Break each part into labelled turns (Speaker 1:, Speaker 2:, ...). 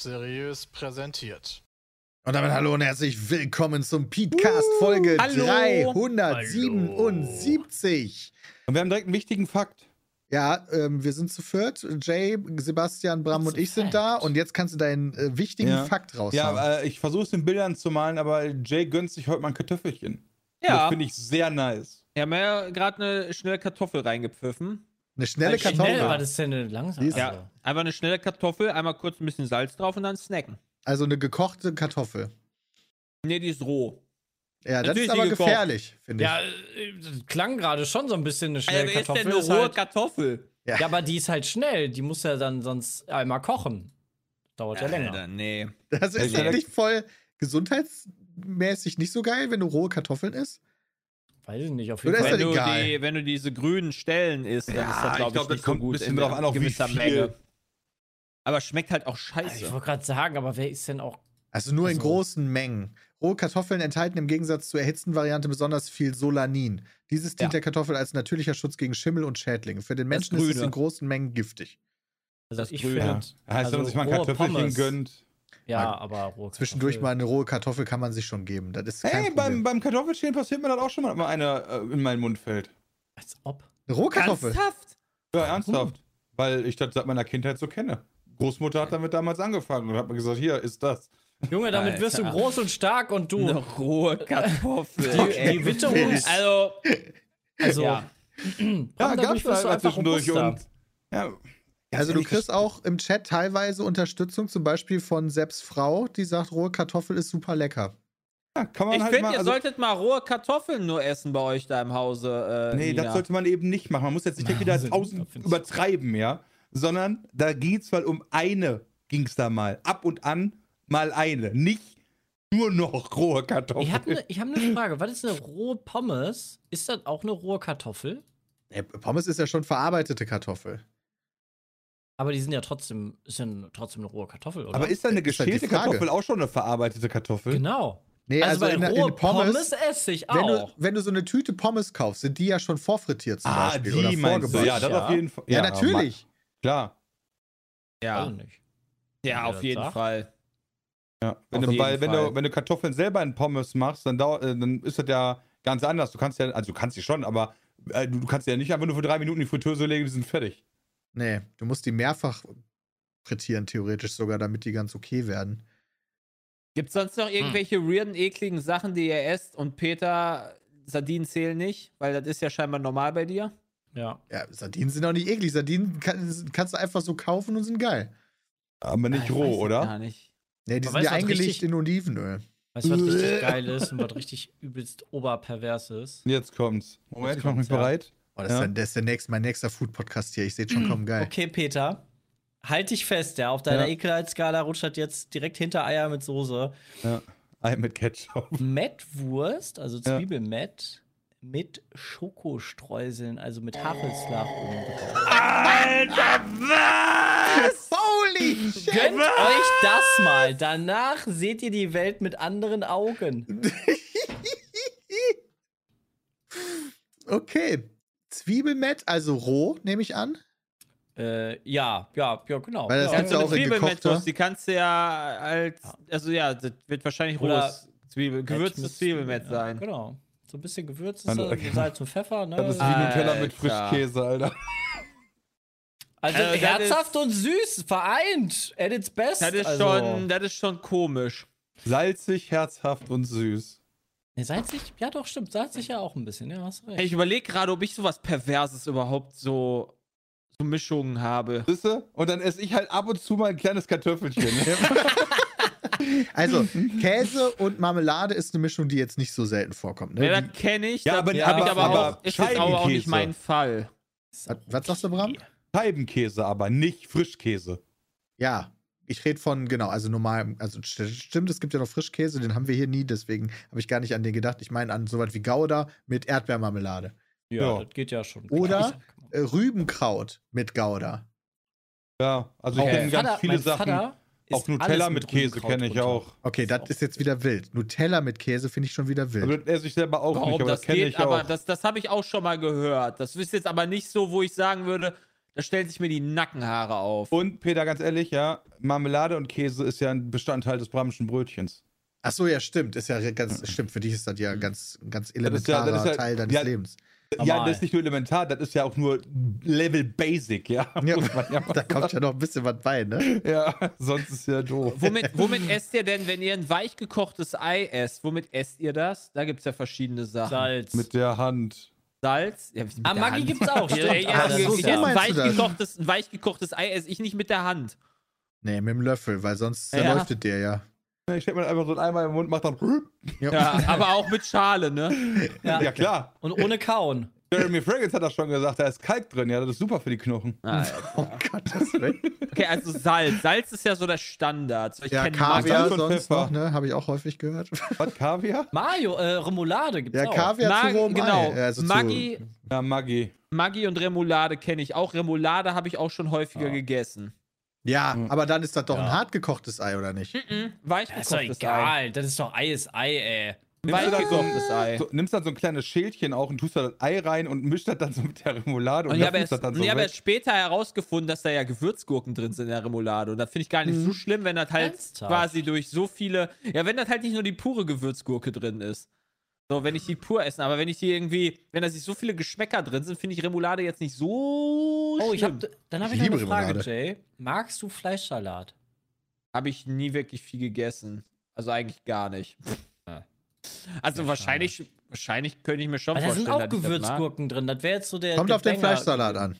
Speaker 1: Seriös präsentiert.
Speaker 2: Und damit hallo und herzlich willkommen zum Podcast Folge
Speaker 3: hallo.
Speaker 2: 377.
Speaker 3: Und wir haben direkt einen wichtigen Fakt.
Speaker 2: Ja, ähm, wir sind zu viert. Jay, Sebastian, Bram und ich sind da. Und jetzt kannst du deinen äh, wichtigen
Speaker 3: Ja.
Speaker 2: Fakt raushauen.
Speaker 3: Ja, äh, ich versuche es in Bildern zu malen, aber Jay gönnt sich heute mal ein Kartoffelchen. Das
Speaker 4: Ja,
Speaker 3: finde ich sehr nice.
Speaker 4: wir haben ja gerade eine schnelle Kartoffel reingepfiffen.
Speaker 2: Eine schnelle
Speaker 4: Schnell
Speaker 2: Kartoffel.
Speaker 5: Schnell war das denn eine langsam? Also,
Speaker 4: Ja, einfach eine schnelle Kartoffel, einmal kurz ein bisschen Salz drauf und dann snacken.
Speaker 2: Also eine gekochte Kartoffel.
Speaker 4: Nee, die ist roh.
Speaker 2: Ja, das
Speaker 4: Natürlich
Speaker 2: ist aber gefährlich, finde ich.
Speaker 5: ja, äh, das klang gerade schon so ein bisschen eine schnelle
Speaker 4: wer ist denn
Speaker 5: Kartoffel.
Speaker 4: eine rohe
Speaker 5: halt,
Speaker 4: Kartoffel?
Speaker 5: ja, aber die ist halt schnell. Die muss ja dann sonst einmal kochen. Dauert ja länger.
Speaker 4: Alter, nee.
Speaker 2: Das ist
Speaker 3: Ja.
Speaker 2: doch nicht voll gesundheitsmäßig nicht so geil, wenn du rohe Kartoffeln isst.
Speaker 5: Weiß ich nicht, auf jeden
Speaker 2: Oder ist
Speaker 5: Fall.
Speaker 2: das
Speaker 4: Wenn du, die, wenn du diese grünen Stellen isst, dann
Speaker 3: Ja,
Speaker 4: ist das,
Speaker 3: ich
Speaker 4: glaube ich,
Speaker 3: glaub, das
Speaker 4: nicht so
Speaker 3: kommt ein
Speaker 4: gut.
Speaker 3: bisschen
Speaker 4: in
Speaker 3: drauf an, auch wie
Speaker 4: gewisser
Speaker 3: viel.
Speaker 4: Menge. Aber schmeckt halt auch
Speaker 5: Ich
Speaker 4: scheiße.
Speaker 5: wollte gerade sagen, aber wer ist denn auch.
Speaker 2: Also nur in
Speaker 5: Also-
Speaker 2: großen Mengen. Rohe Kartoffeln enthalten im Gegensatz zur erhitzten Variante besonders viel Solanin. Dieses dient
Speaker 4: Ja.
Speaker 2: der Kartoffel als natürlicher Schutz gegen Schimmel und Schädlinge. Für den Menschen ist es in großen Mengen giftig.
Speaker 5: Also
Speaker 4: Das
Speaker 5: ich
Speaker 4: Grüne.
Speaker 5: finde.
Speaker 3: Ja. Heißt, wenn
Speaker 5: also
Speaker 3: man sich mal ein Kartoffelchen
Speaker 5: Pommes.
Speaker 3: gönnt.
Speaker 5: Ja, aber rohe
Speaker 2: Zwischendurch mal eine rohe Kartoffel kann man sich schon geben. Das ist
Speaker 3: Hey, beim, beim Kartoffelschälen passiert mir das auch schon mal, wenn eine äh, in meinen Mund fällt.
Speaker 5: Als ob.
Speaker 2: eine rohe Kartoffel.
Speaker 4: Ernsthaft?
Speaker 3: Ja, ernsthaft. Weil ich das seit meiner Kindheit so kenne. Großmutter hat damit damals angefangen und hat mir gesagt, hier ist das.
Speaker 5: Junge, damit wirst du
Speaker 4: Alter.
Speaker 5: groß und stark und du.
Speaker 4: Eine rohe Kartoffel.
Speaker 5: Die, die Witterungs.
Speaker 4: also,
Speaker 5: Also,
Speaker 4: ja.
Speaker 3: Ja, gab's mal
Speaker 5: einfach
Speaker 3: zwischendurch und. Ja.
Speaker 2: Also du kriegst auch im Chat teilweise Unterstützung, zum Beispiel von Seps Frau, die sagt, rohe Kartoffel ist super lecker.
Speaker 3: Ja, kann man
Speaker 4: Ich
Speaker 3: halt
Speaker 4: finde, ihr
Speaker 3: Also,
Speaker 4: solltet mal rohe Kartoffeln nur essen bei euch da im Hause. Äh,
Speaker 3: nee,
Speaker 4: Nina.
Speaker 3: das sollte man eben nicht machen. Man muss jetzt nicht wieder tausend übertreiben, ja. Sondern da geht's mal um eine, ging's da mal. Ab und an mal eine. Nicht nur noch rohe Kartoffeln.
Speaker 5: Ich habe eine hab ne Frage. Was ist eine rohe Pommes? Ist das auch eine rohe Kartoffel?
Speaker 2: Ja, Pommes ist ja schon verarbeitete Kartoffel.
Speaker 5: Aber die sind ja trotzdem, ist ja trotzdem eine rohe Kartoffel, oder?
Speaker 3: Aber ist da eine
Speaker 2: die
Speaker 3: geschälte. Kartoffel auch schon eine verarbeitete Kartoffel?
Speaker 5: Genau.
Speaker 2: Nee,
Speaker 5: also,
Speaker 2: also, in,
Speaker 5: bei
Speaker 2: in
Speaker 5: rohe
Speaker 2: Pommes,
Speaker 5: Pommes, esse ich
Speaker 2: wenn, du,
Speaker 5: auch.
Speaker 2: wenn du so eine Tüte Pommes kaufst, sind die ja schon vorfrittiert zum
Speaker 3: Ah,
Speaker 2: Beispiel.
Speaker 3: die
Speaker 2: oder
Speaker 3: meinst du.
Speaker 2: vorgebacken.
Speaker 3: Ja, das
Speaker 5: Ja.
Speaker 3: auf jeden Fall.
Speaker 2: Ja, natürlich.
Speaker 3: ma- Klar.
Speaker 4: Ja,
Speaker 5: nicht.
Speaker 4: ja auf jeden
Speaker 5: sagt.
Speaker 4: Fall.
Speaker 3: Ja. Wenn,
Speaker 4: Auf
Speaker 3: du, weil, wenn,
Speaker 4: Fall.
Speaker 3: du, wenn du Kartoffeln selber in Pommes machst, dann, dau- äh, dann ist das ja ganz anders. Du kannst ja, also du kannst sie schon, aber äh, du, du kannst sie ja nicht einfach nur für drei Minuten in die Fritteuse legen, die sind fertig.
Speaker 2: Nee, du musst die mehrfach frittieren, theoretisch sogar, damit die ganz okay werden.
Speaker 4: Gibt es sonst noch irgendwelche weirden, ekligen Sachen, die ihr esst? Und Peter, Sardinen zählen nicht, weil das ist ja scheinbar normal bei dir.
Speaker 5: Ja.
Speaker 2: Ja, Sardinen sind auch nicht eklig. Sardinen kann, kannst du einfach so kaufen und sind geil.
Speaker 3: Aber nicht
Speaker 4: Ah,
Speaker 3: roh, oder?
Speaker 4: Gar nicht.
Speaker 2: Nee, die
Speaker 5: Aber
Speaker 2: sind ja eingelegt
Speaker 5: richtig-
Speaker 2: in Olivenöl.
Speaker 5: Weißt du, was richtig geil ist und was richtig übelst oberpervers ist?
Speaker 3: Jetzt kommt's. Moment,
Speaker 5: Jetzt
Speaker 3: ich mach mich
Speaker 5: ja.
Speaker 3: bereit.
Speaker 2: Oh, das,
Speaker 3: Ja.
Speaker 2: ist der, das ist der nächste, mein nächster Food-Podcast hier. Ich sehe schon kommen, geil.
Speaker 5: Okay, Peter. Halt dich fest, ja. Auf deiner
Speaker 3: Ja.
Speaker 5: Ekelheitsskala rutscht jetzt direkt hinter Eier mit Soße.
Speaker 3: Ja. Ei mit Ketchup.
Speaker 5: Mettwurst, also
Speaker 3: Ja.
Speaker 5: Zwiebelmett, mit Schokostreuseln, also mit oben drauf.
Speaker 4: Alter, was?
Speaker 2: Holy shit!
Speaker 5: Gönnt euch das mal. Danach seht ihr die Welt mit anderen Augen.
Speaker 2: Okay. Zwiebelmett, also roh, nehme ich an.
Speaker 5: Äh, ja, ja, ja, genau.
Speaker 2: Weil das
Speaker 5: ja,
Speaker 2: gibt's ja auch in gekochter.
Speaker 4: Die kannst du ja als, also ja, das wird wahrscheinlich
Speaker 5: Oder
Speaker 4: rohes Zwiebel, gewürztes
Speaker 5: mit
Speaker 4: Zwiebelmett
Speaker 5: ja,
Speaker 4: sein.
Speaker 5: Genau. So ein bisschen Gewürz ist
Speaker 3: Also, okay.
Speaker 5: Salz und Pfeffer, ne?
Speaker 3: Das ist wie Nutella mit
Speaker 4: Alter.
Speaker 3: Frischkäse, Alter.
Speaker 5: also
Speaker 4: Also, das
Speaker 5: herzhaft
Speaker 4: ist-
Speaker 5: und süß, vereint, at its best.
Speaker 4: Das ist,
Speaker 5: also,
Speaker 4: schon, das ist schon komisch.
Speaker 3: Salzig, herzhaft und süß.
Speaker 5: Ne, salzig? Ja, doch, stimmt. Salzig ja auch ein bisschen, ja, hast recht.
Speaker 4: Hey, ich überlege gerade, ob ich sowas Perverses überhaupt so, so Mischungen habe.
Speaker 3: Siehste? Und dann esse ich halt ab und zu mal ein kleines Kartoffelchen.
Speaker 2: Also, Käse und Marmelade ist eine Mischung, die jetzt nicht so selten vorkommt. Ne?
Speaker 4: Ja, das kenne ich.
Speaker 3: Ja, aber-
Speaker 4: hab ich
Speaker 3: aber-
Speaker 4: aber,
Speaker 3: aber
Speaker 4: auch, ist jetzt aber auch nicht mein Fall.
Speaker 2: was, was sagst du, Bram?
Speaker 3: Scheibenkäse, aber nicht Frischkäse.
Speaker 2: Ja, ich rede von, genau, also normal, also st- stimmt, es gibt ja noch Frischkäse, den haben wir hier nie, deswegen habe ich gar nicht an den gedacht. Ich meine an sowas wie Gouda mit Erdbeermarmelade.
Speaker 5: ja,
Speaker 3: ja.
Speaker 5: das geht ja schon.
Speaker 2: Oder-. Äh, Rübenkraut mit Gouda.
Speaker 3: Ja, also ich kenne ganz viele Sachen.
Speaker 5: Vater
Speaker 3: Auch Nutella
Speaker 5: alles
Speaker 3: mit Käse kenne ich auch.
Speaker 2: Okay, das ist jetzt wieder wild. Nutella mit Käse finde ich schon wieder wild.
Speaker 3: Aber das esse ich selber auch nicht,
Speaker 4: Warum
Speaker 3: aber
Speaker 4: das
Speaker 3: das kenne
Speaker 4: geht,
Speaker 3: ich
Speaker 4: aber
Speaker 3: auch.
Speaker 4: das, das habe ich auch schon mal gehört. Das ist jetzt aber nicht so, wo ich sagen würde, da stellen sich mir die Nackenhaare auf.
Speaker 3: Und Peter, ganz ehrlich, ja, Marmelade und Käse ist ja ein Bestandteil des bramischen Brötchens.
Speaker 2: Ach so, ja, stimmt. Ist ja ganz, stimmt. Für dich ist das ja ganz, ganz
Speaker 3: ist ja- das
Speaker 2: elementarer
Speaker 3: ist ja-
Speaker 2: Teil deines
Speaker 3: ja,
Speaker 2: Lebens.
Speaker 3: Ja,
Speaker 5: Normal.
Speaker 3: das ist nicht nur elementar, das ist ja auch nur Level Basic, ja.
Speaker 2: Ja,
Speaker 3: ja,
Speaker 2: da kommt ja noch ein bisschen was bei, ne?
Speaker 3: ja, sonst ist ja doof.
Speaker 4: Womit, womit esst ihr denn, wenn ihr ein weich gekochtes Ei esst? Womit esst ihr das? Da gibt es ja verschiedene Sachen.
Speaker 5: Salz.
Speaker 3: Mit der Hand.
Speaker 4: Salz? Ja,
Speaker 5: ah,
Speaker 4: der
Speaker 5: Maggi
Speaker 4: Hand.
Speaker 5: gibt's auch.
Speaker 4: Ja, ja,
Speaker 2: so
Speaker 4: ein, weich gekochtes, ein weich gekochtes Ei esse ich nicht mit der Hand.
Speaker 2: Nee, mit dem Löffel, weil sonst
Speaker 4: Ja.
Speaker 2: dir ja.
Speaker 3: Ich stecke mir einfach so ein Eimer im Mund, mach dann.
Speaker 4: Ja, aber auch mit Schale, ne?
Speaker 5: Ja.
Speaker 3: Ja, klar.
Speaker 5: Und ohne Kauen.
Speaker 3: Jeremy Fragrance hat das schon gesagt, da ist Kalk drin, ja, das ist super für die Knochen.
Speaker 4: Ah,
Speaker 2: Oh Gottes Willen.
Speaker 4: Okay, also Salz. Salz ist ja so der Standard. So, ich
Speaker 2: Ja, Kaviar
Speaker 3: Salz und
Speaker 2: sonst
Speaker 3: Pfeffer.
Speaker 2: noch, ne? Habe ich auch häufig gehört.
Speaker 3: Was, Kaviar?
Speaker 5: Mayo, äh, Remoulade gibt's
Speaker 2: Ja,
Speaker 5: auch.
Speaker 2: Kaviar
Speaker 4: Mag,
Speaker 2: zu rohem
Speaker 4: genau.
Speaker 2: Ei. Also zu-
Speaker 4: Maggi,
Speaker 3: Ja, Maggi.
Speaker 4: Maggi und Remoulade kenne ich auch. Remoulade habe ich auch schon häufiger gegessen.
Speaker 2: Ja, aber dann ist das doch ein
Speaker 5: Ja.
Speaker 2: hart gekochtes Ei, oder nicht?
Speaker 4: Mhm. Weich
Speaker 5: Das ist doch
Speaker 4: gekochtes Ei.
Speaker 5: egal. Das ist doch Ei ist Ei, ey.
Speaker 3: Nimmst du dann so ein, so, nimmst dann so ein kleines Schälchen auch und tust da das Ei rein und mischt das dann so mit der Remoulade und,
Speaker 4: Und ich habe erst,
Speaker 3: das dann so
Speaker 4: ich habe
Speaker 3: weg.
Speaker 4: erst später herausgefunden, dass da ja Gewürzgurken drin sind in der Remoulade. Und das finde ich gar nicht so schlimm, wenn das halt
Speaker 5: Ernsthaft?
Speaker 4: quasi durch so viele. Ja, wenn das halt nicht nur die pure Gewürzgurke drin ist. So, wenn ich die pur esse. Aber wenn ich die irgendwie, wenn da sich so viele Geschmäcker drin sind, finde ich Remoulade jetzt nicht so.
Speaker 5: Oh, ich
Speaker 4: schlimm.
Speaker 5: hab, dann habe
Speaker 2: Ich
Speaker 5: ich, noch eine Frage,
Speaker 2: Remoulade.
Speaker 5: Jay. Magst du Fleischsalat?
Speaker 4: Habe ich nie wirklich viel gegessen. Also eigentlich gar nicht. Also
Speaker 5: Ja,
Speaker 4: wahrscheinlich, wahrscheinlich könnte ich mir schon
Speaker 5: Weil da sind
Speaker 4: vorstellen,
Speaker 5: auch. Gewürzgurken drin. Das wäre jetzt so der.
Speaker 2: Kommt
Speaker 5: der
Speaker 2: auf den. Fleischsalat an.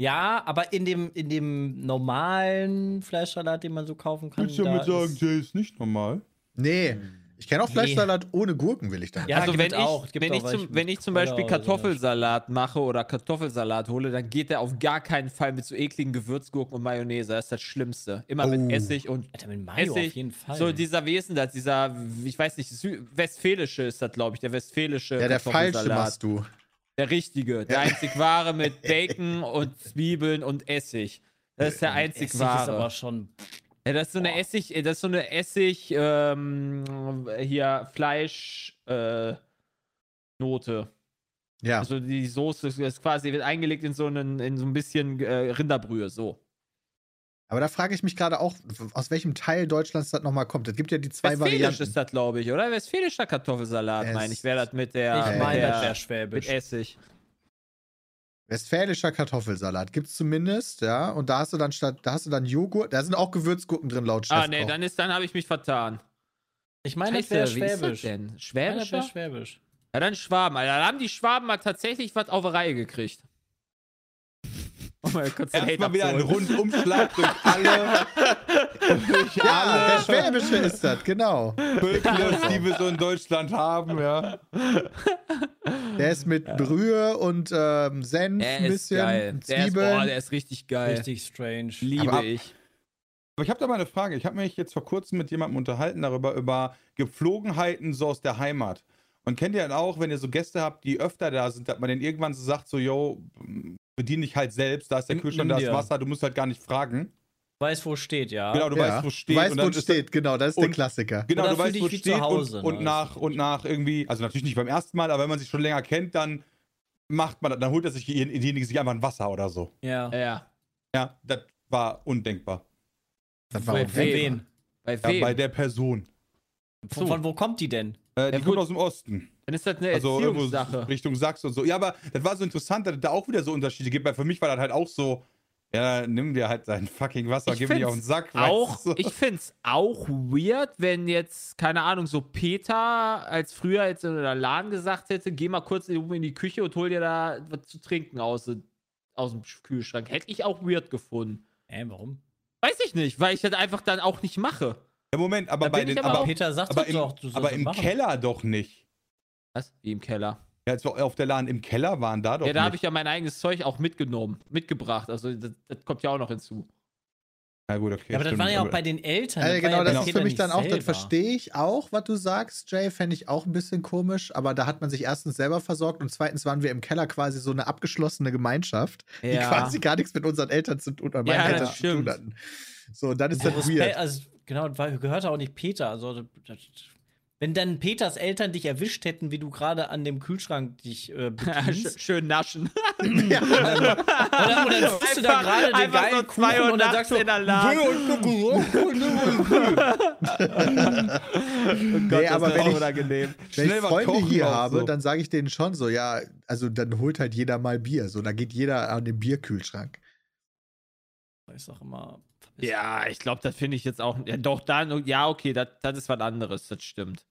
Speaker 5: Ja, aber in dem, in dem normalen Fleischsalat, den man so kaufen kann.
Speaker 3: Willst du
Speaker 5: da
Speaker 3: damit sagen,
Speaker 5: ist-
Speaker 3: Jay ist nicht normal?
Speaker 2: Nee. Ich kenne auch
Speaker 5: Nee.
Speaker 2: Fleischsalat ohne Gurken, will ich dann.
Speaker 5: Ja,
Speaker 4: also wenn ich,
Speaker 5: auch.
Speaker 4: Wenn,
Speaker 5: auch
Speaker 4: ich zum, wenn ich zum Beispiel. Kartoffelsalat mache oder Kartoffelsalat hole, dann geht der auf gar keinen Fall mit so ekligen Gewürzgurken und Mayonnaise. Das ist das Schlimmste. Immer
Speaker 2: Oh.
Speaker 4: mit Essig und
Speaker 5: Alter, mit Mayo
Speaker 4: Essig.
Speaker 5: auf jeden Fall.
Speaker 4: so dieser Wesen, das dieser, ich weiß nicht, Sü westfälische ist das, glaube ich, der westfälische
Speaker 2: Ja, der falsche machst du.
Speaker 4: Der richtige, der einzig wahre mit Bacon und Zwiebeln und Essig. Das ist der einzig
Speaker 5: Essig ist
Speaker 4: wahre.
Speaker 5: aber schon.
Speaker 4: Ja, das ist so eine Essig, äh, das ist so eine Essig, ähm, hier Fleisch, äh, Note.
Speaker 2: Ja.
Speaker 4: Also die Soße ist- quasi wird eingelegt in so einen, in so ein bisschen äh, Rinderbrühe, so.
Speaker 2: Aber da frage ich mich gerade auch, aus welchem Teil Deutschlands das nochmal kommt. Es gibt ja die zwei
Speaker 4: Westfälisch
Speaker 2: Varianten.
Speaker 4: ist das, glaube ich, oder? Westfälischer Kartoffelsalat, meine ich, wäre das mit der,
Speaker 5: Ich meine,
Speaker 2: ja.
Speaker 5: das wäre
Speaker 4: mit
Speaker 5: schwäbisch.
Speaker 4: Essig.
Speaker 2: Westfälischer Kartoffelsalat gibt's zumindest, ja. Und da hast du dann statt, da hast du dann Joghurt, da sind auch Gewürzgurken drin laut Chef.
Speaker 4: Ah, nee, dann ist, dann habe ich mich vertan.
Speaker 5: Ich meine, das wäre
Speaker 4: Scheiße, wie ist das
Speaker 5: schwäbisch.
Speaker 4: denn?
Speaker 5: Wäre schwäbisch.
Speaker 4: Ja, dann Schwaben, Alter. Da haben die Schwaben mal tatsächlich was auf die Reihe gekriegt. Oh mein Gott,
Speaker 3: Erstmal wieder ein Rundumschlag durch alle, durch
Speaker 2: Ja,
Speaker 3: alle
Speaker 2: der Schwäbische ist das, genau.
Speaker 3: Völker, die wir so in Deutschland haben, ja.
Speaker 2: Der ist mit Brühe und ähm, Senf
Speaker 4: Der
Speaker 2: ein
Speaker 4: ist
Speaker 2: bisschen,
Speaker 4: geil. Der ist,
Speaker 2: Zwiebeln.
Speaker 4: boah, der ist richtig geil.
Speaker 5: Richtig strange.
Speaker 4: Liebe
Speaker 2: Aber-
Speaker 4: ich.
Speaker 3: Aber ich habe da mal eine Frage. Ich habe mich jetzt vor kurzem mit jemandem unterhalten darüber, über Gepflogenheiten so aus der Heimat. Und kennt ihr dann auch, wenn ihr so Gäste habt, die öfter da sind, dass man denen irgendwann so sagt, so, yo, bediene dich halt selbst, da ist der
Speaker 5: Nimm-
Speaker 3: Kühlschrank,
Speaker 5: nimm
Speaker 3: da ist
Speaker 5: dir.
Speaker 3: Wasser, du musst halt gar nicht fragen.
Speaker 5: Weiß, wo es steht, ja.
Speaker 3: Genau, du
Speaker 2: ja.
Speaker 3: weißt, wo es steht.
Speaker 2: Du weißt,
Speaker 3: und
Speaker 2: wo
Speaker 3: das-
Speaker 2: steht, genau, das ist der Klassiker.
Speaker 3: Genau, du weißt, wo steht
Speaker 5: Hause,
Speaker 3: und, und
Speaker 5: ne?
Speaker 3: nach und nach irgendwie, also natürlich nicht beim ersten Mal, aber wenn man sich schon länger kennt, dann macht man, dann holt er sich diejenige sich einfach ein Wasser oder so.
Speaker 5: Ja.
Speaker 4: Ja.
Speaker 3: Ja, das war undenkbar.
Speaker 2: Das war
Speaker 4: Bei
Speaker 2: auch
Speaker 5: Bei
Speaker 4: wem?
Speaker 5: wen?
Speaker 4: Bei
Speaker 3: Ja,
Speaker 4: wem?
Speaker 3: bei der Person.
Speaker 5: Von, von wo kommt die denn?
Speaker 3: Äh, die
Speaker 4: Ja,
Speaker 3: kommt aus dem Osten.
Speaker 4: Dann ist das eine
Speaker 3: Also
Speaker 4: Erziehungssache.
Speaker 3: Richtung Sachsen und so. Ja, aber das war so interessant, dass es da auch wieder so Unterschiede gibt, weil für mich war das halt auch so, ja, nimm dir halt dein fucking Wasser,
Speaker 4: Ich
Speaker 3: gib mir auf den Sack.
Speaker 4: Auch,
Speaker 3: du?
Speaker 4: ich find's auch weird, wenn jetzt, keine Ahnung, so Peter als früher jetzt in der Laden gesagt hätte, geh mal kurz in in die Küche und hol dir da was zu trinken aus, aus dem Kühlschrank. Hätte ich auch weird gefunden.
Speaker 5: Äh, warum?
Speaker 4: Weiß ich nicht, weil ich das einfach dann auch nicht mache.
Speaker 3: ja, Moment, aber
Speaker 4: Da
Speaker 3: bei den,
Speaker 4: aber
Speaker 3: aber,
Speaker 4: auch-
Speaker 5: Peter sagt
Speaker 3: aber
Speaker 5: doch
Speaker 3: im,
Speaker 5: doch, du sollst
Speaker 3: aber im
Speaker 5: machen.
Speaker 3: Keller doch nicht.
Speaker 4: Was? Wie im Keller.
Speaker 3: Ja, so auf der Laden im Keller waren da doch
Speaker 4: ja, da habe ich ja mein eigenes Zeug auch mitgenommen, mitgebracht. Also das, das kommt ja auch noch hinzu.
Speaker 3: Ja, gut, okay.
Speaker 5: Ja, aber das
Speaker 3: stimmt,
Speaker 5: war ja auch bei den Eltern.
Speaker 2: Also
Speaker 5: war
Speaker 2: genau,
Speaker 5: ja
Speaker 2: das
Speaker 5: bei
Speaker 2: ist für mich dann auch, das verstehe ich auch, was du sagst, Jay, fände ich auch ein bisschen komisch, aber da hat man sich erstens selber versorgt und zweitens waren wir im Keller quasi so eine abgeschlossene Gemeinschaft, die
Speaker 4: Ja.
Speaker 2: quasi gar nichts mit unseren Eltern zu tun, oder meinen
Speaker 4: Ja, das
Speaker 2: Eltern zu tun
Speaker 4: stimmt.
Speaker 2: hatten. So, und dann ist
Speaker 5: Also
Speaker 2: das
Speaker 5: Respekt,
Speaker 2: weird.
Speaker 5: also, genau, weil gehört auch nicht Peter. Also, das, das, wenn dann Peters Eltern dich erwischt hätten, wie du gerade an dem Kühlschrank dich äh, bedienst.
Speaker 4: Schön naschen.
Speaker 5: oder, oder dann bist du da gerade den geilen
Speaker 4: so
Speaker 5: Kuchen
Speaker 4: Uhr
Speaker 5: und dann sagst du,
Speaker 4: in der Laden.
Speaker 2: Nee, aber wenn ich,
Speaker 4: unangenehm.
Speaker 2: wenn ich Freunde hier habe,
Speaker 3: so.
Speaker 2: dann sage ich denen schon so, ja, also dann holt halt jeder mal Bier. So, da geht jeder an den Bierkühlschrank.
Speaker 5: Ich sag immer,
Speaker 4: Ja, ich glaube, das finde ich jetzt auch. Ja, doch, dann, ja, okay, das, das ist was anderes, das stimmt.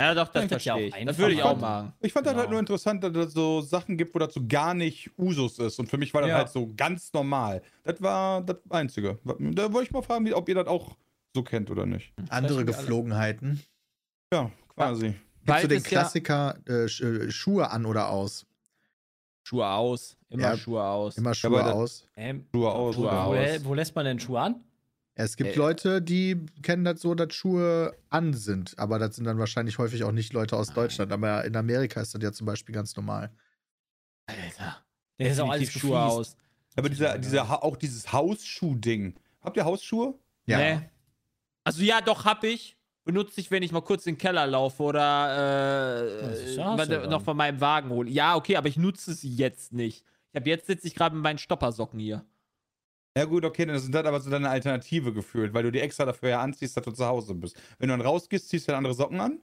Speaker 4: Ja, doch, das
Speaker 5: Ich
Speaker 4: verstehe
Speaker 5: auch
Speaker 4: ich. Das würde ich auch
Speaker 5: einfacher.
Speaker 4: machen.
Speaker 3: Ich fand das halt
Speaker 5: Genau.
Speaker 3: nur interessant, dass es so Sachen gibt, wo das so gar nicht Usus ist. Und für mich war das
Speaker 5: Ja.
Speaker 3: halt so ganz normal. Das war das Einzige. Da wollte ich mal fragen, ob ihr das auch so kennt oder nicht.
Speaker 2: Andere
Speaker 5: wir alle.
Speaker 2: Geflogenheiten.
Speaker 3: Ja, quasi.
Speaker 2: Gibst du den
Speaker 4: ist ja-
Speaker 2: Klassiker äh, äh, Schuhe an oder aus?
Speaker 4: Schuhe aus. Immer
Speaker 2: Ja,
Speaker 4: Schuhe aus.
Speaker 2: Immer Schuhe
Speaker 3: das-
Speaker 2: aus.
Speaker 5: ähm,
Speaker 3: Schuhe aus.
Speaker 4: Schuhe
Speaker 3: oder?
Speaker 5: wo,
Speaker 4: aus.
Speaker 5: wo lässt man denn Schuhe an?
Speaker 2: Es gibt
Speaker 4: Äh,
Speaker 2: Leute, die kennen das so, dass Schuhe an sind. Aber das sind dann wahrscheinlich häufig auch nicht Leute aus Deutschland. Aber in Amerika ist das ja zum Beispiel ganz normal.
Speaker 4: Alter.
Speaker 5: Der ist auch alles
Speaker 4: Schuhe
Speaker 5: gefliest.
Speaker 4: aus.
Speaker 3: Aber dieser, dieser, auch dieses Hausschuh-Ding. Habt ihr Hausschuhe?
Speaker 2: Ja.
Speaker 4: Nee. Also ja, doch, hab ich. Benutze ich, wenn ich mal kurz in den Keller laufe oder äh, noch von meinem Wagen hole. Ja, okay, aber ich nutze sie jetzt nicht. Ich habe jetzt sitze ich gerade mit meinen Stoppersocken hier.
Speaker 3: Ja gut, okay, dann ist das aber so deine Alternative gefühlt, weil du die extra dafür ja anziehst, dass du zu Hause bist. Wenn du dann rausgehst, ziehst du dann andere Socken an?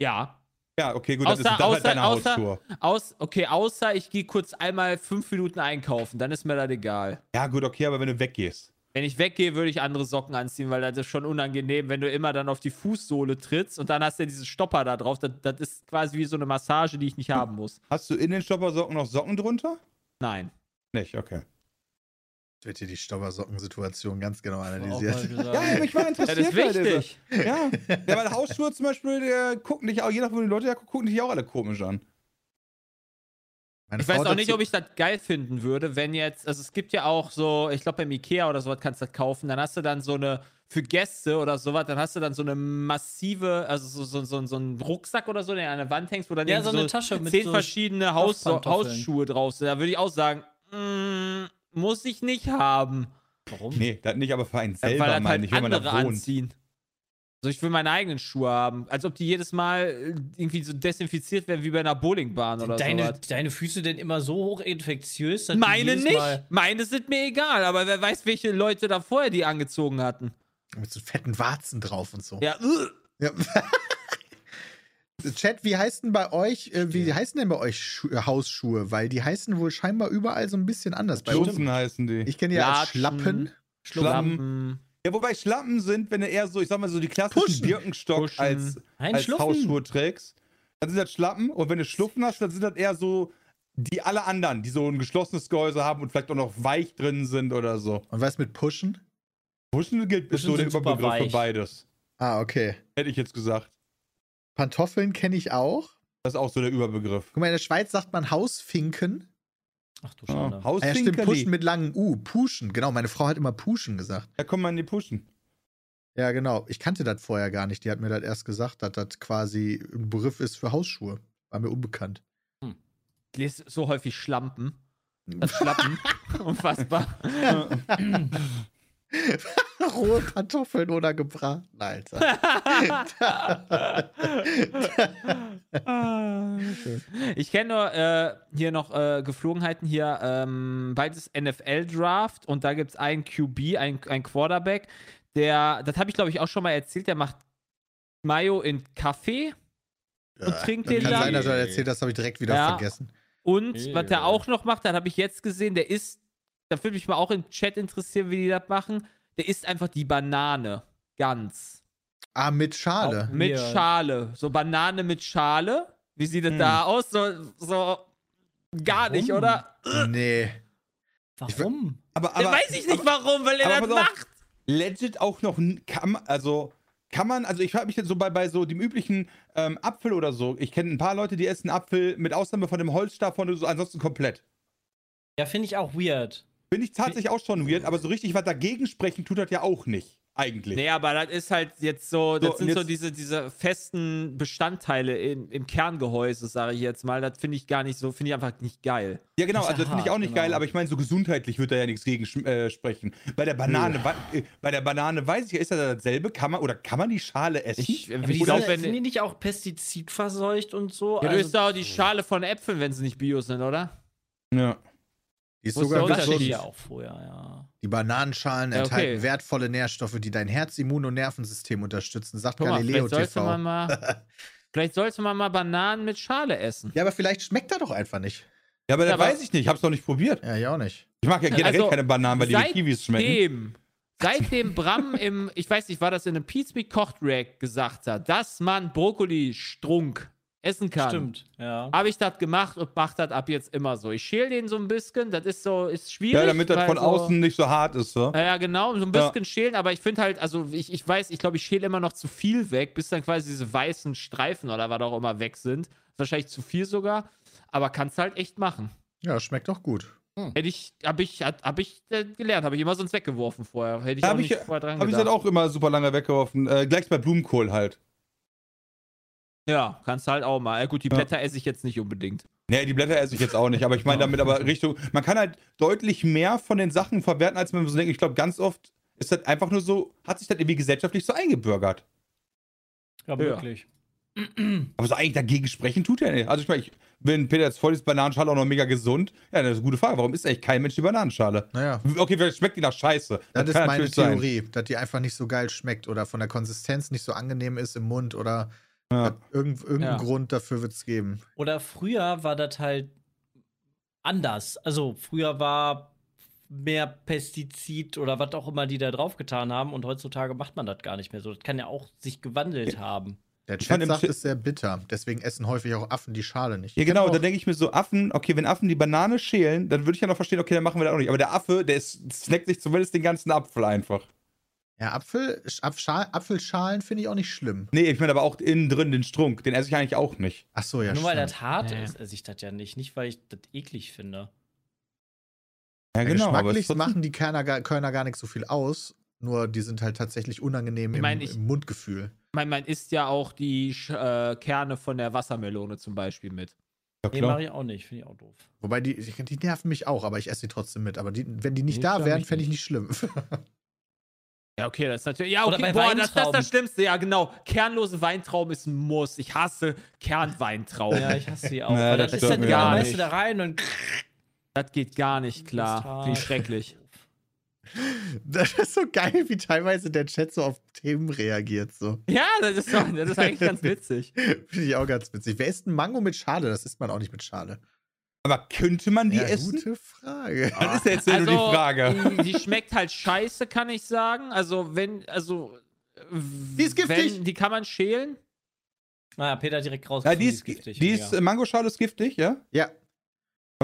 Speaker 4: Ja.
Speaker 3: Ja, okay, gut, das ist
Speaker 4: Außer-
Speaker 3: dann halt
Speaker 4: außer-
Speaker 3: deine
Speaker 4: außer-
Speaker 3: Hausschuhe.
Speaker 4: Aus, okay, außer ich gehe kurz einmal fünf Minuten einkaufen, dann ist mir das egal.
Speaker 3: Ja gut, okay, aber wenn du weggehst.
Speaker 4: Wenn ich weggehe, würde ich andere Socken anziehen, weil das ist schon unangenehm, wenn du immer dann auf die Fußsohle trittst und dann hast du ja diese Stopper da drauf. Das, das ist quasi wie so eine Massage, die ich nicht haben muss.
Speaker 3: Hast du in den Stoppersocken noch Socken drunter?
Speaker 4: Nein.
Speaker 3: Nicht, okay.
Speaker 2: Jetzt wird hier die Stoppersockensituation ganz genau analysiert.
Speaker 3: Ja, aber ich war
Speaker 4: Das
Speaker 3: interessiert.
Speaker 4: ist
Speaker 3: bei dieser-
Speaker 4: wichtig.
Speaker 3: Ja, ja, weil Hausschuhe zum Beispiel, gucken dich auch, je nachdem, wo die Leute ja gucken dich auch alle komisch an.
Speaker 2: Meine
Speaker 4: Ich weiß
Speaker 2: Frau
Speaker 4: auch
Speaker 2: hat
Speaker 4: nicht, ob ich das geil finden würde, wenn jetzt, also es gibt ja auch so, ich glaube beim Ikea oder sowas kannst du das kaufen, dann hast du dann so eine, für Gäste oder sowas, dann hast du dann so eine massive, also so, so, so, so einen Rucksack oder so, der an der Wand hängst, wo dann
Speaker 5: Ja, so eine Tasche mit
Speaker 4: zehn
Speaker 5: so
Speaker 4: verschiedene Haus. Hausschuhe drauf sind. Da würde ich auch sagen, mm, muss ich nicht haben.
Speaker 5: Warum?
Speaker 3: Nee, das nicht, aber für einen
Speaker 4: Weil
Speaker 3: selber
Speaker 4: das
Speaker 3: meine
Speaker 4: halt
Speaker 3: ich, wenn man da wohnt.
Speaker 4: anziehen. Also ich will meine eigenen Schuhe haben. Als ob die jedes Mal äh, irgendwie so desinfiziert werden wie bei einer Bowlingbahn oder
Speaker 5: deine,
Speaker 4: sowas.
Speaker 5: deine Füße denn immer so hoch infektiös? die
Speaker 4: Meine nicht.
Speaker 5: Mal-
Speaker 4: Meine sind mir egal, aber wer weiß, welche Leute da vorher die angezogen hatten.
Speaker 2: Mit so fetten Warzen drauf und so.
Speaker 4: Ja.
Speaker 2: Ja. Chat, wie heißen bei euch, äh, wie heißen denn bei euch Schu äh, Hausschuhe? Weil die heißen wohl scheinbar überall so ein bisschen anders. Bei
Speaker 3: heißen die.
Speaker 2: ich kenne ja als
Speaker 4: Latschen.
Speaker 2: Schlappen.
Speaker 4: Schlappen.
Speaker 3: Ja, wobei Schlappen sind, wenn du eher so, ich sag mal so die klassischen
Speaker 2: Pushen.
Speaker 3: Birkenstock
Speaker 4: Pushen.
Speaker 3: als, als
Speaker 5: Schluffen.
Speaker 3: Hausschuhe trägst, dann sind das Schlappen. Und wenn du Schluffen hast, dann sind das eher so die alle anderen, die so ein geschlossenes Gehäuse haben und vielleicht auch noch weich drin sind oder so.
Speaker 2: Und was mit Pushen?
Speaker 3: Pushen gilt
Speaker 5: Pushen
Speaker 3: so der Überbegriff für beides.
Speaker 2: Ah, okay.
Speaker 3: Hätte ich jetzt gesagt.
Speaker 2: Pantoffeln kenne ich auch.
Speaker 3: Das ist auch so der Überbegriff.
Speaker 2: Guck mal, in der Schweiz sagt man Hausfinken.
Speaker 5: Ach du Schande.
Speaker 2: Ah, ja, stimmt. Pushen mit langem U. Puschen, genau. Meine Frau hat immer Puschen gesagt.
Speaker 3: Da kommen wir in die Pushen.
Speaker 2: Ja, genau. Ich kannte das vorher gar nicht. Die hat mir das erst gesagt, dass das quasi ein Begriff ist für Hausschuhe. War mir unbekannt.
Speaker 4: Ich lese so häufig Schlampen. Das Schlappen. Unfassbar.
Speaker 2: Rohe Pantoffeln oder gebraten, Alter.
Speaker 4: Ich kenne nur äh, hier noch äh, Geflogenheiten hier. Ähm, bald ist NFL-Draft und da gibt es einen QB, einen, einen Quarterback, der, das habe ich glaube ich auch schon mal erzählt, der macht Mayo in Kaffee und trinkt
Speaker 2: Kann
Speaker 4: den
Speaker 2: sein,
Speaker 4: dann.
Speaker 2: dass er erzählt, das habe ich direkt wieder
Speaker 4: Ja.
Speaker 2: vergessen.
Speaker 4: Und was der auch noch macht, das habe ich jetzt gesehen, der ist, da würde mich mal auch im Chat interessieren, wie die das machen. Der isst einfach die Banane. Ganz.
Speaker 2: Ah, mit Schale.
Speaker 4: Mit
Speaker 5: Weird.
Speaker 4: Schale. So Banane mit Schale. Wie sieht das
Speaker 3: Hm.
Speaker 4: da aus? So, so gar nicht,
Speaker 5: Warum?
Speaker 4: oder?
Speaker 2: Nee.
Speaker 5: Warum?
Speaker 3: Aber,
Speaker 4: Ja, weiß ich nicht warum, weil er
Speaker 3: aber
Speaker 4: das macht.
Speaker 3: legit auch noch kann also kann man, also ich habe mich jetzt so bei, bei so dem üblichen ähm, Apfel oder so, ich kenne ein paar Leute, die essen Apfel mit Ausnahme von dem Holzstab von so ansonsten komplett.
Speaker 5: Ja, finde ich auch weird.
Speaker 3: Finde ich tatsächlich auch schon weird, aber so richtig was dagegen sprechen tut das ja auch nicht. Eigentlich.
Speaker 4: Nee, aber das ist halt jetzt so, das
Speaker 3: So,
Speaker 4: sind so diese, diese festen Bestandteile in, im Kerngehäuse, sage ich jetzt mal. Das finde ich gar nicht so, finde ich einfach nicht geil.
Speaker 3: Ja, genau,
Speaker 5: ja
Speaker 3: also das finde ich auch nicht
Speaker 5: genau.
Speaker 3: geil, aber ich meine, so gesundheitlich wird da ja nichts gegen äh, sprechen. Bei der Banane, äh, bei der Banane weiß ich ja, ist das dasselbe? Kann man, oder kann man die Schale essen?
Speaker 4: Ich,
Speaker 5: Aber
Speaker 4: ich
Speaker 5: die sind,
Speaker 4: wenn.
Speaker 5: sind die nicht auch pestizidverseucht und so?
Speaker 4: Ja, du
Speaker 5: Also-
Speaker 4: isst doch auch die Schale von Äpfeln, wenn sie nicht bio sind, oder?
Speaker 3: ja.
Speaker 2: Die ist sogar gesund.
Speaker 5: ja auch vorher, ja.
Speaker 2: Die Bananenschalen
Speaker 4: Ja, okay.
Speaker 2: enthalten wertvolle Nährstoffe, die dein Herz-, Immun- und Nervensystem unterstützen, sagt
Speaker 4: Guck mal,
Speaker 2: Galileo
Speaker 4: vielleicht sollte
Speaker 2: TV.
Speaker 4: mal. vielleicht sollte man mal Bananen mit Schale essen.
Speaker 2: Ja, aber vielleicht schmeckt er doch einfach nicht.
Speaker 3: Ja, aber
Speaker 4: Ja,
Speaker 3: das
Speaker 4: aber-
Speaker 3: weiß ich nicht. Ich hab's noch nicht probiert.
Speaker 2: Ja, ich auch nicht.
Speaker 3: Ich mag ja generell
Speaker 4: Also,
Speaker 3: keine Bananen, weil die wie Kiwis schmecken.
Speaker 4: Seitdem, seitdem Bram im, ich weiß nicht, war das in einem Meat Kocht React gesagt hat, dass man Brokkoli strunk essen kann.
Speaker 5: Stimmt, ja.
Speaker 4: Habe ich das gemacht und mach das ab jetzt immer so. Ich schäle den so ein bisschen, das ist so, ist schwierig.
Speaker 3: Ja, damit das von
Speaker 4: so,
Speaker 3: außen nicht so hart ist. So.
Speaker 4: Ja, ja, genau, so ein
Speaker 3: Ja.
Speaker 4: bisschen schälen, aber ich finde halt, also ich, ich weiß, ich glaube, ich schäle immer noch zu viel weg, bis dann quasi diese weißen Streifen oder was auch immer weg sind. Wahrscheinlich zu viel sogar, aber kannst halt echt machen.
Speaker 2: Ja, schmeckt doch gut.
Speaker 4: Hätte ich, habe ich, hab hab ich äh, gelernt, habe ich immer sonst weggeworfen vorher. Hätte ich
Speaker 3: Da
Speaker 4: auch
Speaker 3: habe ich,
Speaker 4: nicht vorher dran
Speaker 3: hab ich dann auch immer super lange weggeworfen. Äh, gleich bei Blumenkohl halt.
Speaker 4: Ja, kannst du halt auch mal. Ja, gut, die
Speaker 3: Ja.
Speaker 4: Blätter esse ich jetzt nicht unbedingt.
Speaker 3: Nee, die Blätter esse ich jetzt auch nicht, aber ich meine damit aber Richtung. Man kann halt deutlich mehr von den Sachen verwerten, als man so denkt. Ich glaube, ganz oft ist das einfach nur so, hat sich das irgendwie gesellschaftlich so eingebürgert.
Speaker 5: Ja,
Speaker 4: Ja.
Speaker 5: wirklich.
Speaker 3: Aber so eigentlich dagegen sprechen tut er nicht. Also ich meine, ich, wenn Peter jetzt voll ist, Bananenschale auch noch mega gesund. Ja, das ist eine gute Frage. Warum isst eigentlich kein Mensch die Bananenschale?
Speaker 2: Naja,
Speaker 3: Okay, vielleicht schmeckt die nach Scheiße.
Speaker 2: das, ist
Speaker 3: kann
Speaker 2: meine
Speaker 3: natürlich sein.
Speaker 2: Theorie, dass die einfach nicht so geil schmeckt oder von der Konsistenz nicht so angenehm ist im Mund oder
Speaker 3: Ja.
Speaker 2: irgend, irgendeinen
Speaker 4: Ja.
Speaker 2: Grund dafür wird es geben.
Speaker 5: Oder früher war das halt anders. Also früher war mehr Pestizid oder was auch immer die da drauf getan haben und heutzutage macht man das gar nicht mehr so. Das kann ja auch sich gewandelt haben.
Speaker 2: Der Chat sagt, ist sehr bitter. Deswegen essen häufig auch Affen die Schale nicht.
Speaker 3: Ja, genau,
Speaker 2: Auch-
Speaker 3: da denke ich mir so, Affen, okay, wenn Affen die Banane schälen, dann würde ich ja noch verstehen, okay, dann machen wir das auch nicht. Aber der Affe, der ist, snackt sich zumindest den ganzen Apfel einfach.
Speaker 2: Ja, Apfel, Apfelschalen finde ich auch nicht schlimm.
Speaker 3: Nee, ich meine aber auch innen drin den Strunk, den esse ich eigentlich auch nicht.
Speaker 2: Ach so, ja,
Speaker 5: Nur weil
Speaker 2: stimmt.
Speaker 5: das hart
Speaker 4: Ja.
Speaker 5: ist, esse ich das ja nicht. Nicht, weil ich das eklig finde.
Speaker 3: Ja,
Speaker 2: Ja,
Speaker 3: genau. aber es
Speaker 2: Geschmacklich
Speaker 3: trotzdem-
Speaker 2: machen die Körner gar, Körner gar nicht so viel aus, nur die sind halt tatsächlich unangenehm
Speaker 4: Ich
Speaker 2: im,
Speaker 4: mein, ich-
Speaker 2: im Mundgefühl.
Speaker 4: Ich meine, man isst ja auch die äh, Kerne von der Wassermelone zum Beispiel mit.
Speaker 3: Ja,
Speaker 5: Nee, mache ich auch nicht. Finde ich auch doof.
Speaker 2: Wobei die, die nerven mich auch, aber ich esse sie trotzdem mit. Aber die, wenn die nicht
Speaker 4: Nee,
Speaker 2: da wären, fände ich
Speaker 4: nicht
Speaker 2: schlimm.
Speaker 4: Ja, okay, das ist natürlich. Ja,
Speaker 5: Oder
Speaker 4: okay,
Speaker 5: bei
Speaker 4: boah, das, das ist das Schlimmste. Ja, genau. Kernlose Weintrauben ist ein Muss. Ich hasse Kernweintrauben.
Speaker 5: Ja, ich hasse sie auch.
Speaker 3: Ja, das
Speaker 5: das ist dann gar
Speaker 4: nicht.
Speaker 5: da rein und
Speaker 4: Das geht gar nicht klar. Ich schrecklich.
Speaker 2: Das ist so geil, wie teilweise der Chat so auf Themen reagiert. So.
Speaker 4: Ja, das ist, doch, das ist eigentlich ganz witzig.
Speaker 2: Finde ich auch ganz witzig. Wer isst ein Mango mit Schale? Das isst man auch nicht mit Schale.
Speaker 3: Aber könnte man die
Speaker 2: ja,
Speaker 3: essen?
Speaker 2: gute Frage.
Speaker 3: Das ist ja jetzt nur die Frage.
Speaker 4: Die, schmeckt halt scheiße, kann ich sagen. Also, wenn, also. Die
Speaker 2: ist giftig.
Speaker 4: Wenn, die kann man schälen.
Speaker 5: naja, Peter direkt raus.
Speaker 3: Ja, die ist, die ist äh, Mangoschale ist giftig, ja?
Speaker 2: Ja,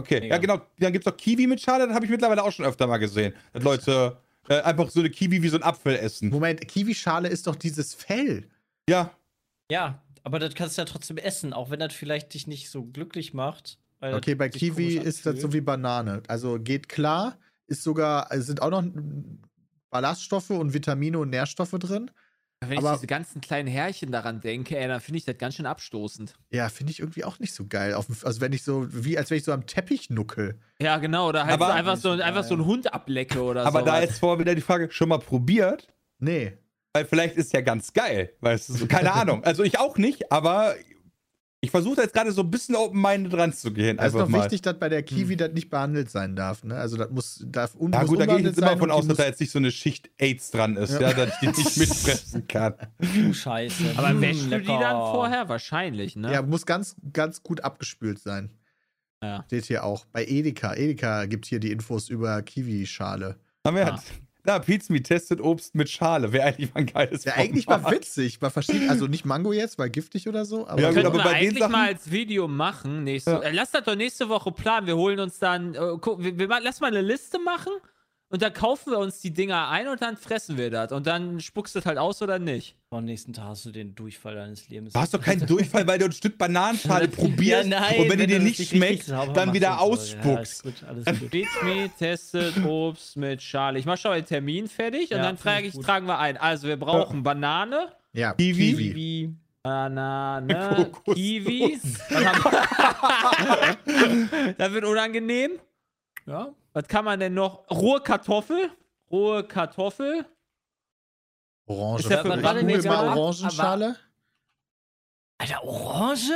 Speaker 3: Okay,
Speaker 5: Mega.
Speaker 3: ja genau. Dann gibt es auch Kiwi mit Schale, das habe ich mittlerweile auch schon öfter mal gesehen. Dass Leute äh, einfach so eine Kiwi wie so ein Apfel essen.
Speaker 2: Moment, Kiwischale ist doch dieses Fell.
Speaker 3: Ja,
Speaker 5: Ja, aber das kannst du ja trotzdem essen, auch wenn das vielleicht dich nicht so glücklich macht. Weil
Speaker 2: Okay, bei Kiwi ist das so wie Banane. Also geht klar, ist sogar, also sind auch noch Ballaststoffe und Vitamine und Nährstoffe drin.
Speaker 4: Wenn
Speaker 2: Aber-
Speaker 4: ich diese ganzen kleinen Härchen daran denke, ey, dann finde ich das ganz schön abstoßend.
Speaker 2: Ja, finde ich irgendwie auch nicht so geil. Auf, also wenn ich so, wie als wenn ich so am Teppich nuckel.
Speaker 4: Ja, genau. Oder halt
Speaker 3: Aber-
Speaker 4: so einfach, so, einfach so einen Hund ablecke oder so.
Speaker 3: aber da jetzt vor wieder die Frage, schon mal probiert?
Speaker 2: Nee.
Speaker 3: Weil vielleicht ist ja ganz geil. Weißt du, so, keine Ahnung. Also ich auch nicht, aber ich versuche da jetzt gerade so ein bisschen open-minded dran zu gehen.
Speaker 2: Es ist noch
Speaker 3: mal.
Speaker 2: wichtig, dass bei der
Speaker 4: Hm.
Speaker 2: Kiwi das nicht behandelt sein darf. Ne? Also das muss, darf un
Speaker 3: Ja gut, da gehe ich jetzt immer von aus, dass da jetzt nicht so eine Schicht AIDS dran ist, ja,
Speaker 2: Ja.
Speaker 3: dass ich die nicht mitfressen kann.
Speaker 5: Oh, Scheiße.
Speaker 4: Aber
Speaker 5: Hm,
Speaker 4: wäschst du die dann vorher? Wahrscheinlich, ne?
Speaker 2: Ja, muss ganz, ganz gut abgespült sein.
Speaker 4: Ja.
Speaker 2: Steht hier auch. Bei Edeka. Edeka gibt hier die Infos über Kiwischale.
Speaker 3: Haben wir
Speaker 4: Ah.
Speaker 3: Da, Pizmi testet Obst mit Schale. Wäre eigentlich mal ein geiles
Speaker 2: Ja, eigentlich mal witzig. Mal verschieden, also nicht Mango jetzt, weil giftig oder so. Aber
Speaker 3: Ja, gut, aber
Speaker 4: wir
Speaker 3: bei
Speaker 4: eigentlich
Speaker 3: Sachen-
Speaker 4: mal als Video machen. Nächste,
Speaker 3: Ja.
Speaker 4: äh, lass das doch nächste Woche planen. Wir holen uns dann, äh, guck, wir, wir, lass mal eine Liste machen und dann kaufen wir uns die Dinger ein und dann fressen wir das. Und dann spuckst du das halt aus oder nicht.
Speaker 5: Am nächsten Tag hast du den Durchfall deines Lebens.
Speaker 3: Du hast doch keinen Durchfall, weil du ein Stück Bananenschale probierst
Speaker 5: Ja, nein,
Speaker 3: und wenn, die dir nicht schmeckt, dann wieder
Speaker 5: und. Ja,
Speaker 3: ausspuckst.
Speaker 5: gut, alles gut.
Speaker 4: Beetsmeat testet Obst mit Schale. Ich mach schon mal den Termin fertig und
Speaker 5: Ja,
Speaker 4: dann
Speaker 5: find
Speaker 4: frage
Speaker 5: ich gut.
Speaker 4: tragen wir ein. Also wir brauchen Banane,
Speaker 2: Ja,
Speaker 3: Kiwi?
Speaker 2: Kiwi.
Speaker 4: Banane,
Speaker 3: Kokosnuss.
Speaker 4: Kiwi. Dann haben- das wird unangenehm.
Speaker 5: Ja?
Speaker 4: Was kann man denn noch? Rohe Kartoffel. Rohe Kartoffel.
Speaker 2: Orange.
Speaker 4: Ist ja für-
Speaker 5: denn jetzt
Speaker 2: mal Orangenschale.
Speaker 5: Alter, Orange?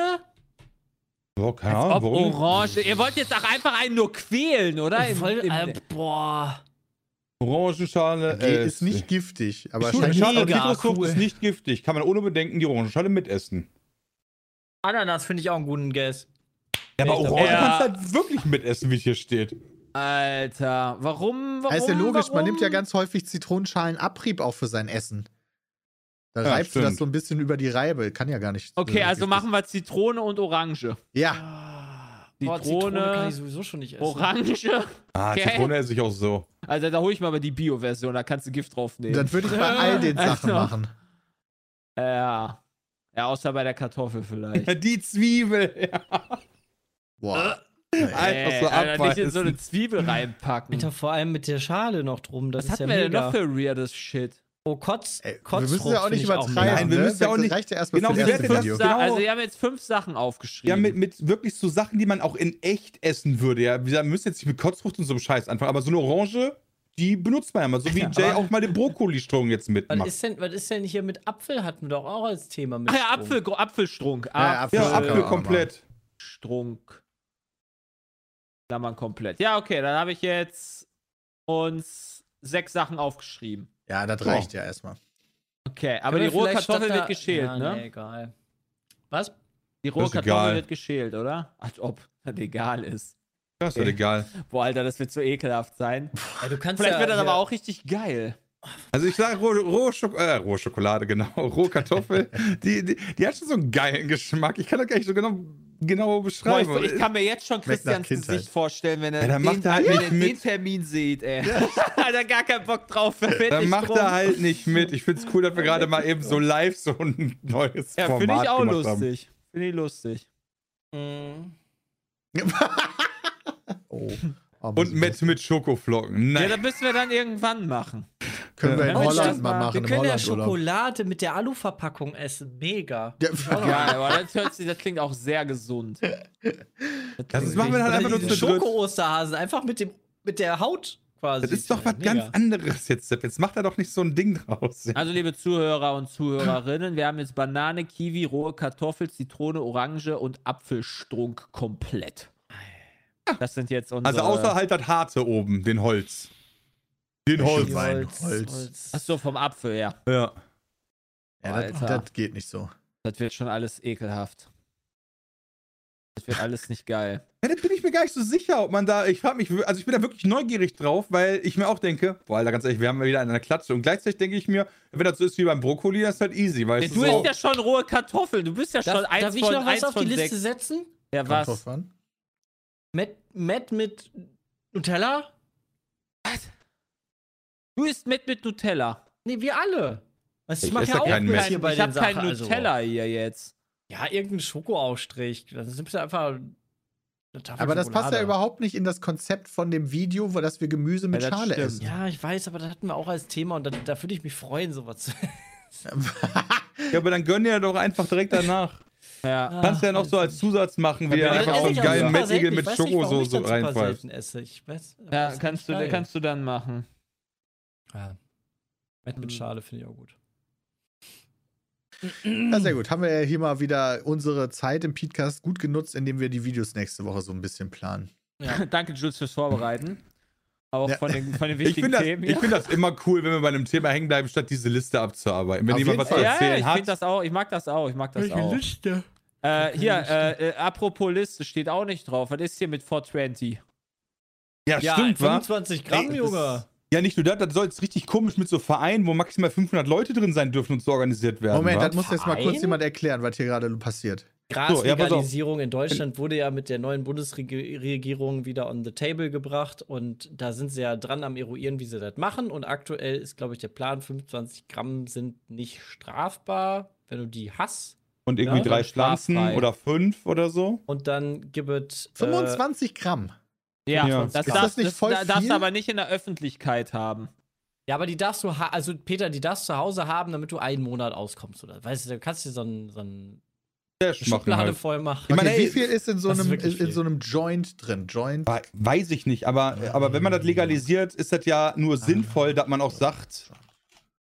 Speaker 3: Oh, keine
Speaker 4: Als
Speaker 3: Ahnung,
Speaker 4: ob
Speaker 3: warum?
Speaker 4: Orange. Ihr wollt jetzt auch einfach einen nur quälen, oder? Im,
Speaker 5: Voll,
Speaker 4: im,
Speaker 5: äh, boah.
Speaker 3: Orangenschale. Äh,
Speaker 2: ist nicht giftig, aber
Speaker 3: Schade,
Speaker 5: mega
Speaker 3: Zitrusfrucht
Speaker 5: cool.
Speaker 3: ist nicht giftig. Kann man ohne Bedenken die Orangenschale mitessen.
Speaker 5: Ananas finde ich auch einen guten Guess.
Speaker 3: Ja, aber Orange
Speaker 4: ja.
Speaker 3: kannst du halt wirklich mitessen, wie es hier steht.
Speaker 4: Alter, warum? warum
Speaker 2: ist ja logisch,
Speaker 4: warum?
Speaker 2: man nimmt ja ganz häufig Zitronenschalen-Abrieb auch für sein Essen. Da
Speaker 3: Ja,
Speaker 2: reibst du das
Speaker 3: stimmt.
Speaker 2: so ein bisschen über die Reibe. Kann ja gar nicht.
Speaker 4: Okay,
Speaker 2: äh,
Speaker 4: also machen wir Zitrone und Orange.
Speaker 2: Ja,
Speaker 5: Ah,
Speaker 4: Zitrone,
Speaker 5: Zitrone kann ich sowieso schon nicht essen.
Speaker 4: Orange.
Speaker 3: Ah,
Speaker 4: Okay.
Speaker 3: Zitrone esse ich auch so.
Speaker 4: Also da hole ich mal aber die Bio-Version, da kannst du Gift draufnehmen.
Speaker 2: dann würde ich bei all den Sachen
Speaker 4: Also.
Speaker 2: machen.
Speaker 4: ja. Ja, außer bei der Kartoffel vielleicht.
Speaker 3: Die Zwiebel. Ja.
Speaker 2: Boah.
Speaker 3: Einfach so
Speaker 4: Alter, nicht in so eine. Zwiebel reinpacken.
Speaker 5: Alter, vor allem mit der Schale noch drum. Das
Speaker 4: Was
Speaker 5: ist
Speaker 4: hatten
Speaker 5: ja
Speaker 4: wir denn noch für weirdes Shit?
Speaker 5: Oh, Kotz,
Speaker 2: Ey, wir müssen ja auch nicht übertreiben.
Speaker 3: Nein, wir
Speaker 2: ne?
Speaker 3: müssen ja auch nicht-
Speaker 2: reicht ja erstmal
Speaker 3: Genau,
Speaker 2: für das Video.
Speaker 3: Genau.
Speaker 4: Also wir haben jetzt fünf Sachen aufgeschrieben.
Speaker 3: Ja, mit, mit wirklich so Sachen, die man auch in echt essen würde. Ja, wir müssen jetzt nicht mit Kotzfrucht und so einem Scheiß anfangen, aber so eine Orange, die benutzt man ja mal. So wie
Speaker 4: Ja,
Speaker 3: Jay auch mal den Brokkoli-Strung jetzt
Speaker 5: Was
Speaker 3: mitmacht.
Speaker 5: ist, denn, was ist denn hier mit Apfel? Hatten wir doch auch als Thema mit.
Speaker 4: Ach ja. Apfel, Apfelstrunk.
Speaker 2: Ja, Apfel-
Speaker 3: Ja, Apfel komplett.
Speaker 4: Strunk. Klammern komplett. Ja, okay, dann habe ich jetzt uns sechs Sachen aufgeschrieben.
Speaker 2: Ja, das reicht ja erstmal.
Speaker 4: Okay, aber
Speaker 5: Können
Speaker 4: die rohe Kartoffel wird geschält,
Speaker 5: ja,
Speaker 4: ne?
Speaker 5: Nee, egal. Was?
Speaker 4: Die rohe
Speaker 3: ist
Speaker 4: Kartoffel
Speaker 3: egal.
Speaker 4: wird geschält, oder? Als ob das egal ist.
Speaker 3: Das ist doch
Speaker 4: Okay.
Speaker 3: egal.
Speaker 4: Boah, Alter, das wird so ekelhaft sein.
Speaker 5: Ja, du kannst
Speaker 4: Vielleicht
Speaker 5: ja,
Speaker 4: wird das
Speaker 5: ja,
Speaker 4: aber auch richtig geil.
Speaker 3: Also ich sage rohe, rohe, Schok äh, rohe Schokolade, genau. Rohe Kartoffel. die, die, die hat schon so einen geilen Geschmack. Ich kann das gar nicht so genau, genau
Speaker 4: Boah,
Speaker 3: beschreiben.
Speaker 4: ich, ich kann mir jetzt schon Christians. Gesicht vorstellen, wenn er,
Speaker 3: Ja,
Speaker 4: den,
Speaker 3: macht er halt
Speaker 4: wenn er den
Speaker 3: mit.
Speaker 4: Termin sieht, ey. Hat er gar keinen Bock drauf. er
Speaker 3: Dann macht
Speaker 4: drum.
Speaker 3: er halt nicht mit. Ich finde es cool, dass wir gerade mal eben so live so ein neues
Speaker 4: Ja,
Speaker 3: Format
Speaker 4: finde ich auch lustig. Finde ich lustig.
Speaker 5: Mhm.
Speaker 2: Oh. Oh,
Speaker 3: Haben. Und mit, mit Schokoflocken.
Speaker 4: Ja,
Speaker 3: Nein.
Speaker 4: das müssen wir dann irgendwann machen.
Speaker 2: Können wir in
Speaker 4: Ja.
Speaker 2: Holland
Speaker 4: Ja.
Speaker 2: mal
Speaker 5: Wir
Speaker 2: machen, im
Speaker 5: können ja
Speaker 2: Urlaub.
Speaker 5: Schokolade mit der Aluverpackung essen. Mega.
Speaker 2: Ja,
Speaker 4: Ja, aber das, hört sich, das klingt auch sehr gesund. Das,
Speaker 3: Das machen wir dann
Speaker 5: Oder
Speaker 3: einfach nur zu.
Speaker 5: Schoko-Osterhasen. Einfach mit, dem, mit der Haut quasi.
Speaker 3: Das ist doch was
Speaker 5: Mega.
Speaker 3: ganz anderes jetzt, Sepp. Jetzt macht er doch nicht so ein Ding draus.
Speaker 4: Also, liebe Zuhörer und Zuhörerinnen, wir haben jetzt Banane, Kiwi, rohe Kartoffel, Zitrone, Orange und Apfelstrunk komplett. Das sind jetzt unsere.
Speaker 3: Also außer halt das Harte oben, den Holz. Den Holz.
Speaker 2: Schwein. Holz.
Speaker 4: Achso, vom Apfel, ja.
Speaker 3: Ja.
Speaker 2: Ja, das, das geht nicht so.
Speaker 4: Das wird schon alles ekelhaft. Das wird alles nicht geil.
Speaker 3: Ja, da bin ich mir gar nicht so sicher, ob man da. Ich frage mich, also ich bin da wirklich neugierig drauf, weil ich mir auch denke, boah, Alter, ganz ehrlich, wir haben wieder eine Klatsche. Und gleichzeitig denke ich mir, wenn das so ist wie beim Brokkoli, das ist halt easy, weil
Speaker 4: Ja, du
Speaker 3: ist
Speaker 4: isst
Speaker 3: so,
Speaker 4: ja schon rohe Kartoffeln. Du bist ja schon
Speaker 5: Darf,
Speaker 4: eins
Speaker 5: darf ich
Speaker 4: von,
Speaker 5: noch
Speaker 4: eins
Speaker 5: was auf
Speaker 4: von
Speaker 5: die Liste setzen?
Speaker 4: Ja, was?
Speaker 5: Met, Met mit Nutella?
Speaker 4: Du isst mit mit Nutella.
Speaker 5: Nee, wir alle. Was, ich
Speaker 3: Ich
Speaker 5: mach
Speaker 3: esse
Speaker 5: ja auch mit
Speaker 3: Met.
Speaker 5: hier bei
Speaker 4: ich habe keinen
Speaker 5: Sachen, also-
Speaker 4: Nutella hier jetzt.
Speaker 5: Ja, irgendein Schokoausstrich. Das nimmst du einfach.
Speaker 2: Aber das passt ja überhaupt nicht in das Konzept von dem Video, wo dass wir Gemüse mit
Speaker 4: Ja, das
Speaker 2: Schale
Speaker 4: stimmt.
Speaker 2: essen.
Speaker 5: Ja, ich weiß, aber das hatten wir auch als Thema und da, da würde ich mich freuen, sowas zu
Speaker 3: ja, aber dann gönn dir doch einfach direkt danach.
Speaker 4: Ja.
Speaker 3: Kannst du ja noch so als Zusatz machen, wie
Speaker 4: Ja,
Speaker 3: einfach
Speaker 4: das
Speaker 3: so einen
Speaker 4: ich
Speaker 3: geilen Mettigel mit Schokosoße.
Speaker 5: Ich das
Speaker 4: Ja, kannst du, kannst du dann machen.
Speaker 5: Ja. Met mit
Speaker 4: Mhm.
Speaker 5: Schale finde ich auch gut.
Speaker 2: Ja, sehr gut. Haben wir ja hier mal wieder unsere Zeit im Podcast gut genutzt, indem wir die Videos nächste Woche so ein bisschen planen.
Speaker 5: Ja.
Speaker 4: Danke, Jules, fürs Vorbereiten. Auch
Speaker 2: Ja.
Speaker 4: von, den, von den
Speaker 3: Ich
Speaker 4: wichtigen
Speaker 3: finde das,
Speaker 4: Themen.
Speaker 3: ich find das immer cool, wenn wir bei einem Thema hängen bleiben, statt diese Liste abzuarbeiten. Wenn
Speaker 2: Auf
Speaker 3: jemand was zu erzählen
Speaker 4: ja, ich
Speaker 3: hat.
Speaker 4: finde das auch. Ich mag das auch. Ich mag das auch.
Speaker 5: Liste?
Speaker 4: Äh, hier, äh, äh, apropos Liste, steht auch nicht drauf. Was ist hier mit 420?
Speaker 3: ja,
Speaker 5: Ja,
Speaker 3: stimmt, wa?
Speaker 5: 25 Gramm,
Speaker 2: Ey,
Speaker 5: Junge.
Speaker 3: Ja, nicht nur das, das soll jetzt richtig komisch mit so Vereinen, wo maximal 500 Leute drin sein dürfen und so organisiert werden.
Speaker 2: Moment,
Speaker 3: wa?
Speaker 2: das muss jetzt mal kurz jemand erklären, was hier gerade passiert.
Speaker 5: Graslegalisierung in Deutschland wurde ja mit der neuen Bundesregierung wieder on the table gebracht und da sind sie ja dran am eruieren, wie sie das machen. Und aktuell ist, glaube ich, der Plan, 25 Gramm sind nicht strafbar, wenn du die hast.
Speaker 3: Und irgendwie
Speaker 4: Ja,
Speaker 3: drei. Pflanzen oder fünf oder so.
Speaker 5: Und dann gibt es.
Speaker 2: 25 Gramm.
Speaker 4: Ja,
Speaker 3: Ja.
Speaker 4: das,
Speaker 2: Ist
Speaker 4: darfst,
Speaker 2: das nicht
Speaker 4: das
Speaker 2: voll
Speaker 4: da- darfst
Speaker 2: viel?
Speaker 4: du aber nicht in der Öffentlichkeit haben.
Speaker 5: Ja, aber die darfst du, ha also Peter, die darfst du zu Hause haben, damit du einen Monat auskommst, oder? Weißt du, da kannst du dir so ein, so Schublade
Speaker 3: halt.
Speaker 5: voll machen.
Speaker 3: Ich meine,
Speaker 2: okay, wie viel ist in so
Speaker 5: das ist
Speaker 2: einem,
Speaker 5: wirklich
Speaker 2: in, so einem Joint drin? Joint?
Speaker 3: We- Weiß ich nicht, aber, aber wenn man das legalisiert, ist das ja nur sinnvoll, dass man auch sagt,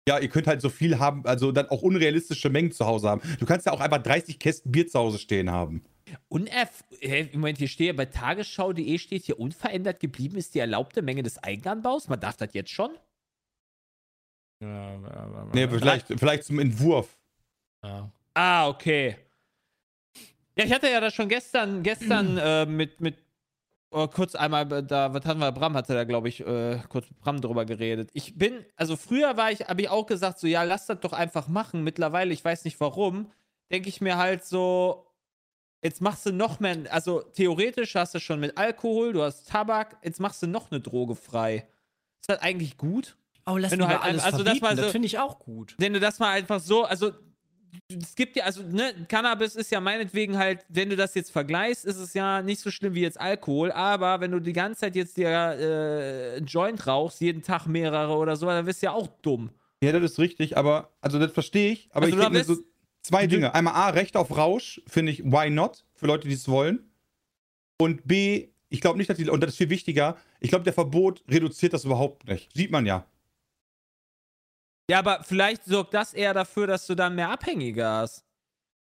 Speaker 3: ja, ihr könnt halt so viel haben, also dann auch unrealistische Mengen zu Hause haben. Du kannst ja auch einfach 30 Kästen Bier zu Hause stehen haben.
Speaker 4: Unerf Moment, hier steht ja bei tagesschau.de steht hier unverändert geblieben ist die erlaubte Menge des Eigenanbaus. Man darf das jetzt schon?
Speaker 5: Ja, ja, ja,
Speaker 3: Nee, vielleicht, vielleicht zum Entwurf.
Speaker 5: ja.
Speaker 4: Ah, okay. Ja, ich hatte ja das schon gestern, gestern äh, mit, mit oh, kurz einmal äh, da, was hatten wir, Bram hatte da, glaube ich, äh, kurz mit Bram drüber geredet. Ich bin, also früher war ich, habe ich auch gesagt, so, ja, lass das doch einfach machen. Mittlerweile, ich weiß nicht warum, denke ich mir halt so, jetzt machst du noch mehr, also theoretisch hast du schon mit Alkohol, du hast Tabak, jetzt machst du noch eine Droge frei. Ist das eigentlich gut?
Speaker 5: Oh, lass mal
Speaker 4: halt-
Speaker 5: alles
Speaker 4: also das
Speaker 5: verbieten. das
Speaker 4: so-
Speaker 5: finde ich auch gut.
Speaker 4: wenn du das mal einfach so, also es gibt ja, also ne, Cannabis ist ja meinetwegen halt, wenn du das jetzt vergleichst, ist es ja nicht so schlimm wie jetzt Alkohol, aber wenn du die ganze Zeit jetzt dir äh, einen Joint rauchst, jeden Tag mehrere oder so, dann wirst du ja auch dumm.
Speaker 3: Ja, das ist richtig, aber, also das verstehe ich, aber
Speaker 4: Also
Speaker 3: ich
Speaker 4: du
Speaker 3: denke so
Speaker 4: bist-
Speaker 3: zwei Dinge. Einmal A, Recht auf Rausch, finde ich, why not? Für Leute, die es wollen. Und B, ich glaube nicht, dass die, und das ist viel wichtiger, ich glaube, der Verbot reduziert das überhaupt nicht. Sieht man ja.
Speaker 4: Ja, aber vielleicht sorgt das eher dafür, dass du dann mehr Abhängige hast.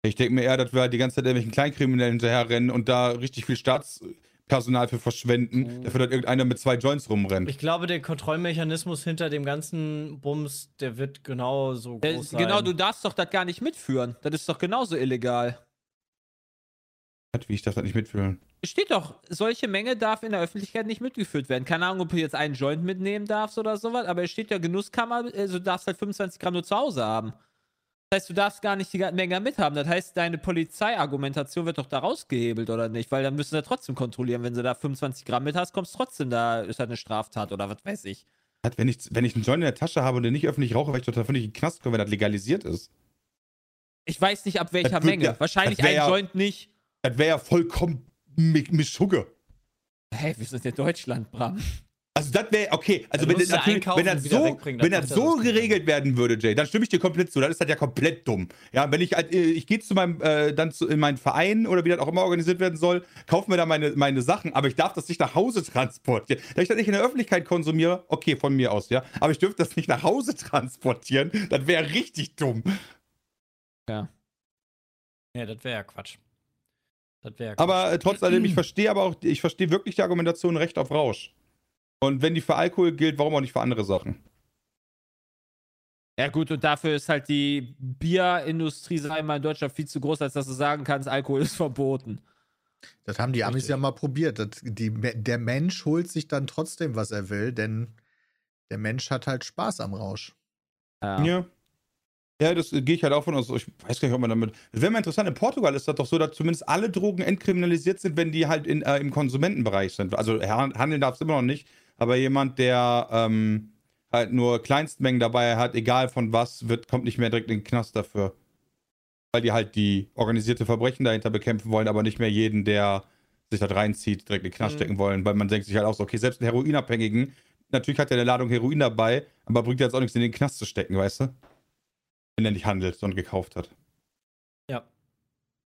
Speaker 3: Ich denke mir eher, dass wir halt die ganze Zeit irgendwelchen Kleinkriminellen hinterherrennen und da richtig viel Staatspersonal für verschwenden,
Speaker 5: Mhm.
Speaker 3: dafür, dass irgendeiner mit zwei Joints rumrennt.
Speaker 5: Ich glaube, der Kontrollmechanismus hinter dem ganzen Bums, der wird genau so
Speaker 4: Äh,
Speaker 5: groß sein.
Speaker 4: Genau, du darfst doch das gar nicht mitführen. Das ist doch genauso illegal.
Speaker 3: Wie ich darf das nicht mitfühlen.
Speaker 4: Es steht doch, solche Menge darf in der Öffentlichkeit nicht mitgeführt werden. Keine Ahnung, ob du jetzt einen Joint mitnehmen darfst oder sowas, aber es steht ja Genusskammer, also du darfst halt 25 Gramm nur zu Hause haben. Das heißt, du darfst gar nicht die Menge mithaben. Das heißt, deine Polizeiargumentation wird doch da rausgehebelt, oder nicht? Weil dann müssen sie trotzdem kontrollieren. Wenn du da 25 Gramm mit hast, kommst trotzdem da, ist halt eine Straftat oder was weiß ich.
Speaker 3: Hat, Wenn ich, wenn ich einen Joint in der Tasche habe und den nicht öffentlich rauche, weil ich total völlig in den Knast komme, wenn das legalisiert ist.
Speaker 4: Ich weiß nicht, ab welcher Menge.
Speaker 3: ja-
Speaker 4: Wahrscheinlich ein
Speaker 3: ja-
Speaker 4: Joint nicht.
Speaker 3: Das wäre ja vollkommen Mi- Mischugge.
Speaker 4: Hey, wir sind in Deutschland, Bram.
Speaker 3: Also das wäre, okay, also
Speaker 5: Ja,
Speaker 3: wenn, das
Speaker 5: ja
Speaker 3: wenn das so, wenn
Speaker 5: das ja
Speaker 3: so geregelt werden würde, Jay, dann stimme ich dir komplett zu. Dann ist das ja komplett dumm. Ja, wenn ich halt, äh, ich gehe zu meinem, äh, dann zu, in meinen Verein oder wie das auch immer organisiert werden soll, kaufe mir da meine, meine Sachen, aber ich darf das nicht nach Hause transportieren. Da ich das nicht in der Öffentlichkeit konsumiere, okay, von mir aus, ja, aber ich dürfte das nicht nach Hause transportieren, das wäre richtig dumm.
Speaker 5: Ja, das wäre ja Quatsch. Das wäre
Speaker 3: Aber äh, trotz alledem, ich verstehe aber auch, ich verstehe wirklich die Argumentation Recht auf Rausch. Und wenn die für Alkohol gilt, warum auch nicht für andere Sachen?
Speaker 4: Ja, gut, und dafür ist halt die Bierindustrie, sag ich mal, in Deutschland viel zu groß, als dass du sagen kannst, Alkohol ist verboten.
Speaker 2: Das haben die Amis
Speaker 5: Richtig.
Speaker 2: ja mal probiert. Das, die, der Mensch holt sich dann trotzdem, was er will, denn der Mensch hat halt Spaß am Rausch.
Speaker 4: Ja.
Speaker 3: Ja. Ja, das äh, gehe ich halt auch von aus. Ich weiß gar nicht, ob man damit. Das wäre mal interessant. In Portugal ist das doch so, dass zumindest alle Drogen entkriminalisiert sind, wenn die halt in, äh, im Konsumentenbereich sind. Also handeln darf es immer noch nicht. Aber jemand, der ähm, halt nur Kleinstmengen dabei hat, egal von was, wird, kommt nicht mehr direkt in den Knast dafür. Weil die halt die organisierte Verbrechen dahinter bekämpfen wollen, aber nicht mehr jeden, der sich da reinzieht, direkt in den Knast
Speaker 4: Mhm.
Speaker 3: stecken wollen. Weil man denkt sich halt auch so, okay, selbst ein Heroinabhängigen, natürlich hat er eine Ladung Heroin dabei, aber bringt jetzt auch nichts in den Knast zu stecken, weißt du? Wenn er nicht handelt, sondern gekauft hat.
Speaker 5: Ja.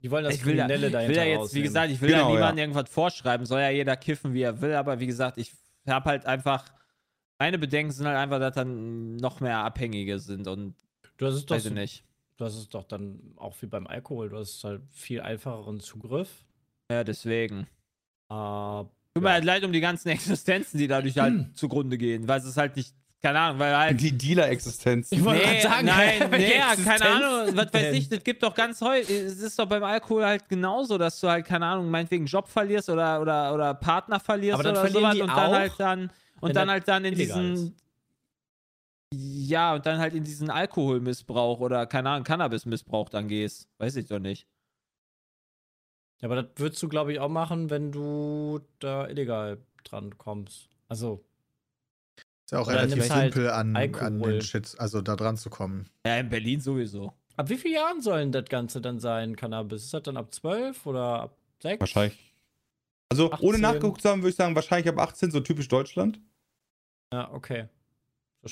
Speaker 5: Die wollen das
Speaker 4: Ich will, da,
Speaker 5: Kriminelle
Speaker 4: ich will
Speaker 5: dahinter
Speaker 4: ja jetzt, wie
Speaker 5: rausnehmen.
Speaker 4: gesagt, ich will
Speaker 3: Genau,
Speaker 4: ja niemandem
Speaker 3: ja.
Speaker 4: irgendwas vorschreiben, soll ja jeder kiffen, wie er will, aber wie gesagt, ich habe halt einfach, meine Bedenken sind halt einfach, dass dann noch mehr Abhängige sind und
Speaker 5: Du hast es doch
Speaker 4: weiß ich
Speaker 5: so,
Speaker 4: nicht.
Speaker 5: du hast es doch dann auch wie beim Alkohol, du hast halt viel einfacheren Zugriff.
Speaker 4: Ja, deswegen.
Speaker 5: Äh,
Speaker 4: Tut mir halt leid um die ganzen Existenzen, die dadurch halt zugrunde gehen, weil es ist halt nicht, keine Ahnung, weil halt
Speaker 3: Die Dealer-Existenz.
Speaker 5: Ich wollte
Speaker 4: Nee,
Speaker 5: sagen,
Speaker 4: nein,
Speaker 5: welche
Speaker 4: nee, ja, keine Ahnung, was weiß ich, das gibt doch ganz häufig, es ist doch beim Alkohol halt genauso, dass du halt, keine Ahnung, meinetwegen Job verlierst oder, oder, oder Partner verlierst
Speaker 5: Aber dann
Speaker 4: oder sowas
Speaker 5: die
Speaker 4: und dann
Speaker 5: auch,
Speaker 4: halt dann, und dann halt dann in diesen, ja, und dann halt in diesen Alkoholmissbrauch oder, keine Ahnung, Cannabismissbrauch dann gehst, weiß ich doch nicht.
Speaker 5: Ja, aber das würdest du, glaube ich, auch machen, wenn du da illegal dran kommst. Also,
Speaker 2: Ist ja auch
Speaker 5: Oder
Speaker 2: relativ
Speaker 5: halt
Speaker 2: simpel an, an
Speaker 5: Alkohol.
Speaker 2: den Shit, also da dran zu kommen.
Speaker 4: Ja, in Berlin sowieso.
Speaker 5: ab wie vielen Jahren sollen das Ganze dann sein, Cannabis? Ist das dann ab 12 oder ab 6?
Speaker 3: Wahrscheinlich. Also, ohne
Speaker 5: 18.
Speaker 3: nachgeguckt zu haben, würde ich sagen, wahrscheinlich ab 18, so typisch Deutschland.
Speaker 5: Ja, okay.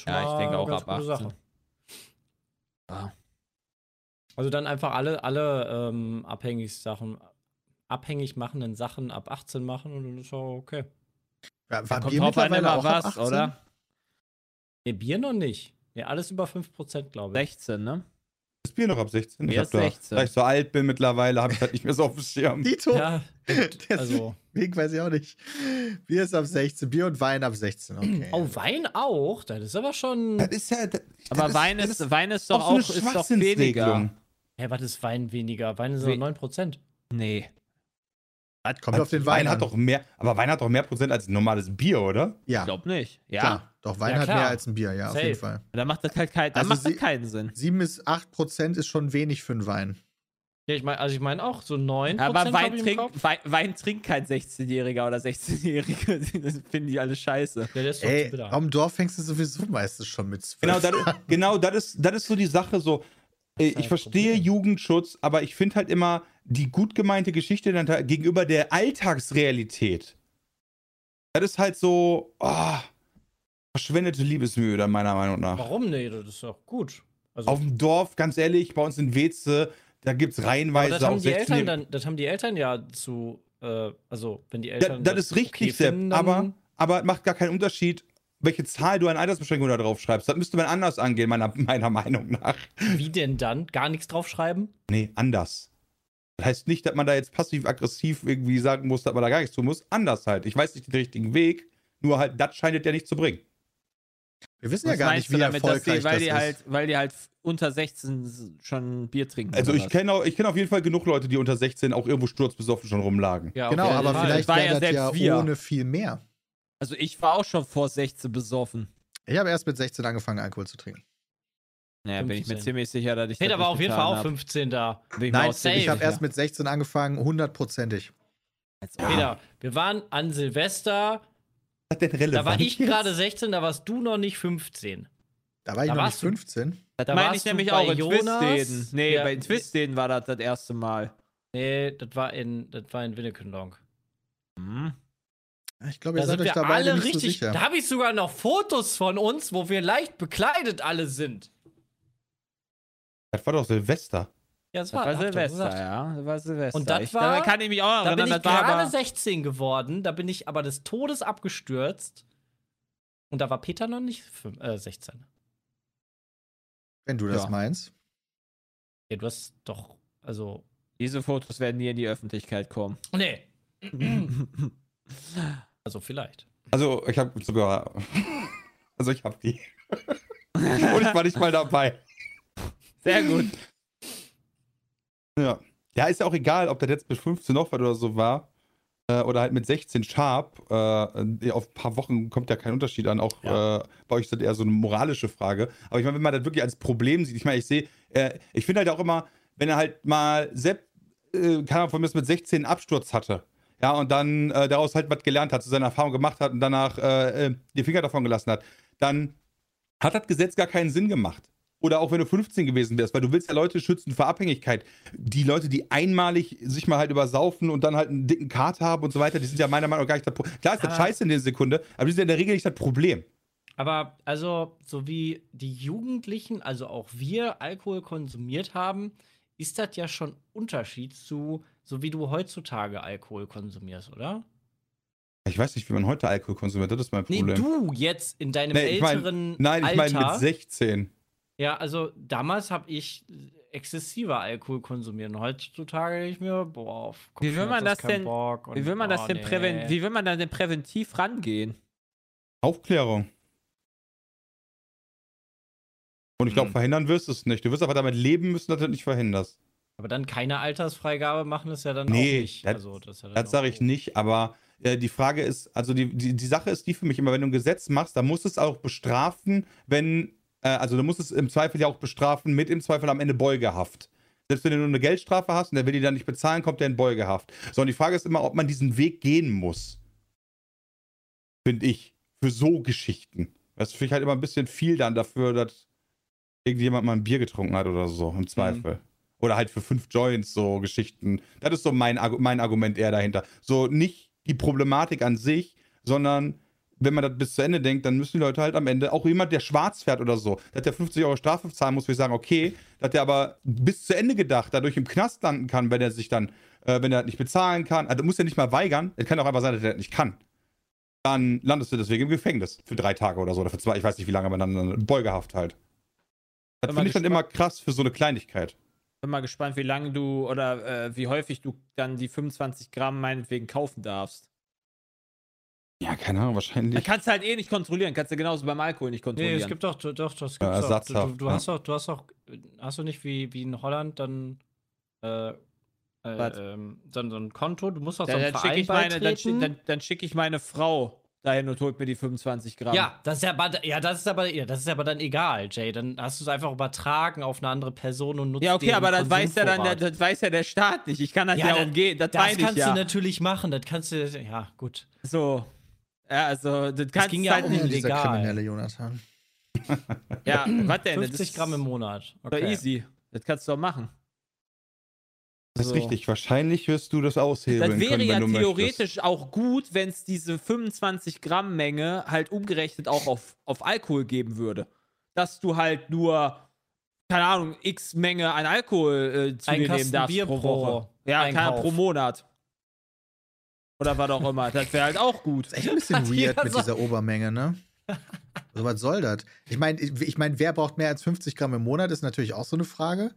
Speaker 4: Ja, ich denke auch ab
Speaker 5: gute
Speaker 4: 18.
Speaker 5: Sache.
Speaker 4: Ja.
Speaker 5: Also dann einfach alle, alle ähm, abhängig Sachen, abhängig machenden Sachen ab 18 machen und dann ist auch okay.
Speaker 2: Ja, war
Speaker 4: drauf an immer
Speaker 2: auch ab
Speaker 4: was,
Speaker 2: 18?
Speaker 4: oder?
Speaker 5: Nee, Bier noch nicht. Nee, alles über 5%, glaube ich.
Speaker 4: 16, ne?
Speaker 3: Ist Bier noch ab 16?
Speaker 4: Bier
Speaker 3: ich
Speaker 4: ist
Speaker 3: da,
Speaker 4: 16.
Speaker 3: Da ich so alt bin mittlerweile, habe ich halt nicht mehr so auf dem Schirm.
Speaker 2: Dito.
Speaker 5: Ja,
Speaker 2: Deswegen
Speaker 5: also.
Speaker 2: weiß ich auch nicht. Bier ist ab 16, Bier und Wein ab 16. Okay.
Speaker 5: Oh, Wein auch? Das ist aber schon.
Speaker 3: Das ist ja. Das,
Speaker 4: Aber
Speaker 3: das
Speaker 4: Wein
Speaker 3: das
Speaker 4: ist, Wein ist doch
Speaker 3: auch so
Speaker 4: auch ist doch weniger.
Speaker 5: Hä, was ist Wein weniger? Wein ist
Speaker 4: We-
Speaker 5: nur 9%.
Speaker 4: Nee.
Speaker 2: Kommt auf den Wein,
Speaker 3: Wein hat
Speaker 2: an.
Speaker 3: doch mehr, aber Wein hat doch mehr Prozent als ein normales Bier, oder?
Speaker 2: Ja,
Speaker 4: Ich glaube nicht. Ja.
Speaker 2: klar. Doch, Wein
Speaker 5: Ja,
Speaker 2: hat mehr als ein Bier, ja, auf
Speaker 5: Safe.
Speaker 2: jeden Fall.
Speaker 4: Da macht das halt kein,
Speaker 2: Also
Speaker 4: macht das keinen Sinn.
Speaker 2: 7 bis 8 Prozent ist schon wenig für einen Wein.
Speaker 5: Ja, ich meine, also ich meine auch so 9%.
Speaker 4: Aber Wein
Speaker 5: ich im
Speaker 4: trinkt,
Speaker 5: Kopf.
Speaker 4: Wein, Wein trinkt kein 16-Jähriger oder 16-Jährige. Das finden die alle scheiße.
Speaker 5: Ja, der ist
Speaker 2: Ey, am Dorf fängst du sowieso meistens schon mit 12.
Speaker 3: Genau, das, genau, das ist, das ist so die Sache. So, äh,
Speaker 5: halt
Speaker 3: ich verstehe
Speaker 5: Problem.
Speaker 3: Jugendschutz, aber ich finde halt immer die gut gemeinte Geschichte dann da- gegenüber der Alltagsrealität. Das ist halt so, oh, verschwendete Liebesmühe, dann meiner Meinung nach.
Speaker 5: Warum? Nee, das ist doch gut. Also,
Speaker 3: Auf dem Dorf, ganz ehrlich, bei uns in Weze, da gibt es reihenweise
Speaker 5: das haben
Speaker 3: auch
Speaker 5: die
Speaker 3: 16
Speaker 5: Eltern dann, das haben die Eltern ja zu, äh, also wenn die
Speaker 3: Da,
Speaker 5: Eltern.
Speaker 3: das ist richtig,
Speaker 5: okay
Speaker 3: Sepp, aber, aber macht gar keinen Unterschied, welche Zahl du an Altersbeschränkung da drauf schreibst. Das müsste man anders angehen, meiner, meiner Meinung nach.
Speaker 5: Wie denn dann? Gar nichts draufschreiben?
Speaker 3: Nee, anders. Das heißt nicht, dass man da jetzt passiv-aggressiv irgendwie sagen muss, dass man da gar nichts tun muss. Anders halt. Ich weiß nicht den richtigen Weg, nur halt, das scheint ja nicht zu bringen.
Speaker 2: Wir wissen ja
Speaker 4: Was
Speaker 2: gar
Speaker 4: meinst
Speaker 2: nicht, wie
Speaker 4: damit,
Speaker 2: erfolgreich
Speaker 4: die, weil
Speaker 2: das
Speaker 4: die
Speaker 2: ist.
Speaker 4: halt, weil die halt unter 16 schon Bier trinken.
Speaker 3: Also ich kenne auch- ich kenn auf jeden Fall genug Leute, die unter 16 auch irgendwo sturzbesoffen schon rumlagen.
Speaker 5: Ja, auf
Speaker 2: Genau, aber
Speaker 5: Fall.
Speaker 2: vielleicht
Speaker 4: War ja
Speaker 2: wäre das ja
Speaker 4: selbst wir.
Speaker 2: ohne viel mehr.
Speaker 4: Also ich war auch schon vor 16 besoffen.
Speaker 2: Ich habe erst mit 16 angefangen, Alkohol zu trinken.
Speaker 4: Naja, bin ich mir
Speaker 5: 15.
Speaker 4: ziemlich sicher, dass ich
Speaker 5: Peter
Speaker 4: das
Speaker 5: war auf jeden Fall auch
Speaker 4: hab.
Speaker 5: 15 da.
Speaker 4: Bin ich
Speaker 2: Nein, ich habe erst mit 16 angefangen, hundertprozentig.
Speaker 5: Peter, wir waren an Silvester,
Speaker 3: Was denn relevant?
Speaker 5: da war ich gerade 16, da warst du noch nicht 15.
Speaker 2: Da war ich
Speaker 5: Da
Speaker 2: noch nicht
Speaker 5: warst du-
Speaker 2: 15.
Speaker 4: Das
Speaker 5: Da
Speaker 4: meine ich nämlich auch in
Speaker 5: Jonas.
Speaker 4: Twistläden. Nee,
Speaker 5: Ja.
Speaker 4: bei Twistläden war das das erste Mal.
Speaker 5: Nee, das war in, das war in Winnekendonk.
Speaker 4: Hm.
Speaker 2: Ich glaube, ihr
Speaker 5: Da
Speaker 2: seid
Speaker 5: sind
Speaker 2: euch
Speaker 5: wir
Speaker 2: dabei
Speaker 5: alle
Speaker 2: nicht so
Speaker 5: richtig.
Speaker 2: sicher.
Speaker 5: da habe ich sogar noch Fotos von uns, wo wir leicht bekleidet alle sind.
Speaker 3: Das war doch Silvester.
Speaker 5: Ja, das
Speaker 4: Das war
Speaker 5: doch
Speaker 4: Silvester, ja. Das war Silvester.
Speaker 5: Und das
Speaker 4: ich,
Speaker 5: war-
Speaker 4: da kann ich mich auch
Speaker 5: Da bin
Speaker 4: erinnern.
Speaker 5: ich
Speaker 4: das war
Speaker 5: gerade
Speaker 4: aber,
Speaker 5: 16 geworden, da bin ich aber des Todes abgestürzt. Und da war Peter noch nicht fün- äh, 16.
Speaker 2: Wenn du das
Speaker 4: Ja.
Speaker 2: meinst.
Speaker 5: Ja, du hast doch, also.
Speaker 4: Diese Fotos werden nie in die Öffentlichkeit kommen.
Speaker 5: Nee. Also vielleicht.
Speaker 3: Also, ich habe sogar. Also, ich habe die. Und ich war nicht mal dabei.
Speaker 4: Sehr gut.
Speaker 3: Ja. Ja, ist ja auch egal, ob das jetzt mit 15 noch was oder so war. Äh, oder halt mit 16 sharp. Äh, auf ein paar Wochen kommt ja kein Unterschied an. Auch
Speaker 5: Ja.
Speaker 3: äh, bei euch ist das eher so eine moralische Frage. Aber ich meine, wenn man das wirklich als Problem sieht, ich meine, ich sehe, äh, ich finde halt auch immer, wenn er halt mal Sepp, äh, keine Ahnung, von mir mit 16 einen Absturz hatte. Ja, und dann äh, daraus halt was gelernt hat, zu seiner Erfahrung gemacht hat und danach die Finger davon gelassen hat, dann hat das Gesetz gar keinen Sinn gemacht. Oder auch wenn du 15 gewesen wärst, weil du willst ja Leute schützen vor Abhängigkeit. Die Leute, die einmalig sich mal halt übersaufen und dann halt einen dicken Kater haben und so weiter, die sind ja meiner Meinung nach gar nicht das Problem. Klar ist das
Speaker 5: Ah.
Speaker 3: scheiße in der Sekunde, aber die sind ja in der Regel nicht das Problem.
Speaker 5: Aber also, so wie die Jugendlichen, also auch wir Alkohol konsumiert haben, ist das ja schon Unterschied zu, so wie du heutzutage Alkohol konsumierst, oder?
Speaker 3: Ich weiß nicht, wie man heute Alkohol konsumiert, das ist mein
Speaker 5: Nee,
Speaker 3: Problem.
Speaker 5: du jetzt in deinem
Speaker 3: Nee, ich mein-
Speaker 5: älteren
Speaker 3: Nein, ich meine mit 16.
Speaker 5: Ja, also damals habe ich exzessiver Alkohol konsumiert. Und heutzutage denke ich mir, boah, auf
Speaker 4: Wie will man das denn-
Speaker 5: und,
Speaker 4: Wie will man das
Speaker 5: oh,
Speaker 4: denn
Speaker 5: nee.
Speaker 4: präven wie will man dann denn präventiv rangehen?
Speaker 3: Aufklärung. Und ich glaube,
Speaker 4: Hm.
Speaker 3: verhindern wirst du es nicht. Du wirst aber damit leben müssen, dass du das nicht verhinderst.
Speaker 5: Aber dann keine Altersfreigabe machen ist ja dann
Speaker 3: Nee,
Speaker 5: auch nicht.
Speaker 3: das-
Speaker 5: also, das ja
Speaker 3: Das sage ich nicht, aber äh, die Frage ist, also die, die, die Sache ist die für mich immer, wenn du ein Gesetz machst, dann musst du es auch bestrafen, wenn, äh, also du musst es im Zweifel ja auch bestrafen mit im Zweifel am Ende Beugehaft. Selbst wenn du nur eine Geldstrafe hast und der will die dann nicht bezahlen, kommt der in Beugehaft. So, und die Frage ist immer, ob man diesen Weg gehen muss. Finde ich. Für so Geschichten. Das finde ich halt immer ein bisschen viel dann dafür, dass irgendjemand mal ein Bier getrunken hat oder so, im Zweifel. Oder halt für fünf Joints, so Geschichten. Das ist so mein, mein Argument eher dahinter. So nicht die Problematik an sich, sondern wenn man das bis zu Ende denkt, dann müssen die Leute halt am Ende, auch jemand, der schwarz fährt oder so, dass der 50 Euro Strafe zahlen muss, würde ich sagen, okay, dass der aber bis zu Ende gedacht dadurch im Knast landen kann, wenn er sich dann, äh, wenn er das nicht bezahlen kann. Also muss er nicht mal weigern. Es kann auch einfach sein, dass er das nicht kann. Dann landest du deswegen im Gefängnis für drei Tage oder so oder für zwei, ich weiß nicht wie lange, aber dann Beugehaft halt. Das finde ich dann immer krass für so eine Kleinigkeit.
Speaker 4: Bin mal gespannt, wie lange du oder äh, wie häufig du dann die 25 Gramm meinetwegen kaufen darfst.
Speaker 3: Ja, keine Ahnung,
Speaker 4: Da
Speaker 3: wahrscheinlich.
Speaker 4: kannst du halt eh nicht kontrollieren. Kannst du genauso beim Alkohol nicht
Speaker 5: Nee,
Speaker 4: kontrollieren.
Speaker 5: es gibt doch, doch, das gibt's. Du,
Speaker 3: Ersatzhaft,
Speaker 5: du, du
Speaker 3: ja.
Speaker 5: hast doch, du hast doch, hast du nicht wie, wie in Holland dann, äh, äh,
Speaker 4: Was?
Speaker 5: ähm, dann so ein Konto, du musst doch so
Speaker 4: dann
Speaker 5: einen
Speaker 4: dann schicke
Speaker 5: Verein
Speaker 4: ich, meine, dann, schick- dann, dann schick ich meine Frau dahin und holt mir die 25 Gramm.
Speaker 5: ja, das ist ja, aber, ja, das ist aber, ja, das ist aber dann egal, Jay. Dann hast du es einfach übertragen auf eine andere Person und nutzt
Speaker 4: Ja, okay, aber das weiß ja dann das weiß ja der Staat nicht. Ich kann das ja,
Speaker 5: Ja, das-
Speaker 4: umgehen. Das,
Speaker 5: Das
Speaker 4: meine ich
Speaker 5: kannst
Speaker 4: ja.
Speaker 5: du natürlich machen, das kannst du, ja, gut.
Speaker 4: So. Ja, also, das kannst
Speaker 5: ging ja
Speaker 4: halt
Speaker 5: um
Speaker 4: nicht.
Speaker 5: legal.
Speaker 2: kriminelle Jonathan.
Speaker 4: Ja, was denn?
Speaker 5: 50
Speaker 4: das ist
Speaker 5: Gramm im Monat. Okay.
Speaker 4: easy. Das kannst du doch machen.
Speaker 3: Das ist
Speaker 4: So.
Speaker 3: richtig. Wahrscheinlich wirst du das aushebeln
Speaker 4: Das wäre
Speaker 3: können,
Speaker 4: ja theoretisch
Speaker 3: möchtest.
Speaker 4: auch gut, wenn es diese 25 Gramm Menge halt umgerechnet auch auf, auf Alkohol geben würde. Dass du halt nur, keine Ahnung, x Menge an Alkohol äh, zu
Speaker 5: Ein
Speaker 4: dir nehmen darfst
Speaker 5: Bier
Speaker 4: pro
Speaker 5: pro
Speaker 4: Woche. Ja, keine,
Speaker 5: Einkauf.
Speaker 4: pro Monat. Oder was auch immer. Das wäre halt auch gut.
Speaker 2: Ist echt ein bisschen
Speaker 5: Hat
Speaker 2: weird mit
Speaker 5: so-
Speaker 2: dieser Obermenge, ne? Also, was soll das? Ich meine, ich, ich mein, wer braucht mehr als 50 Gramm im Monat, ist natürlich auch so eine Frage.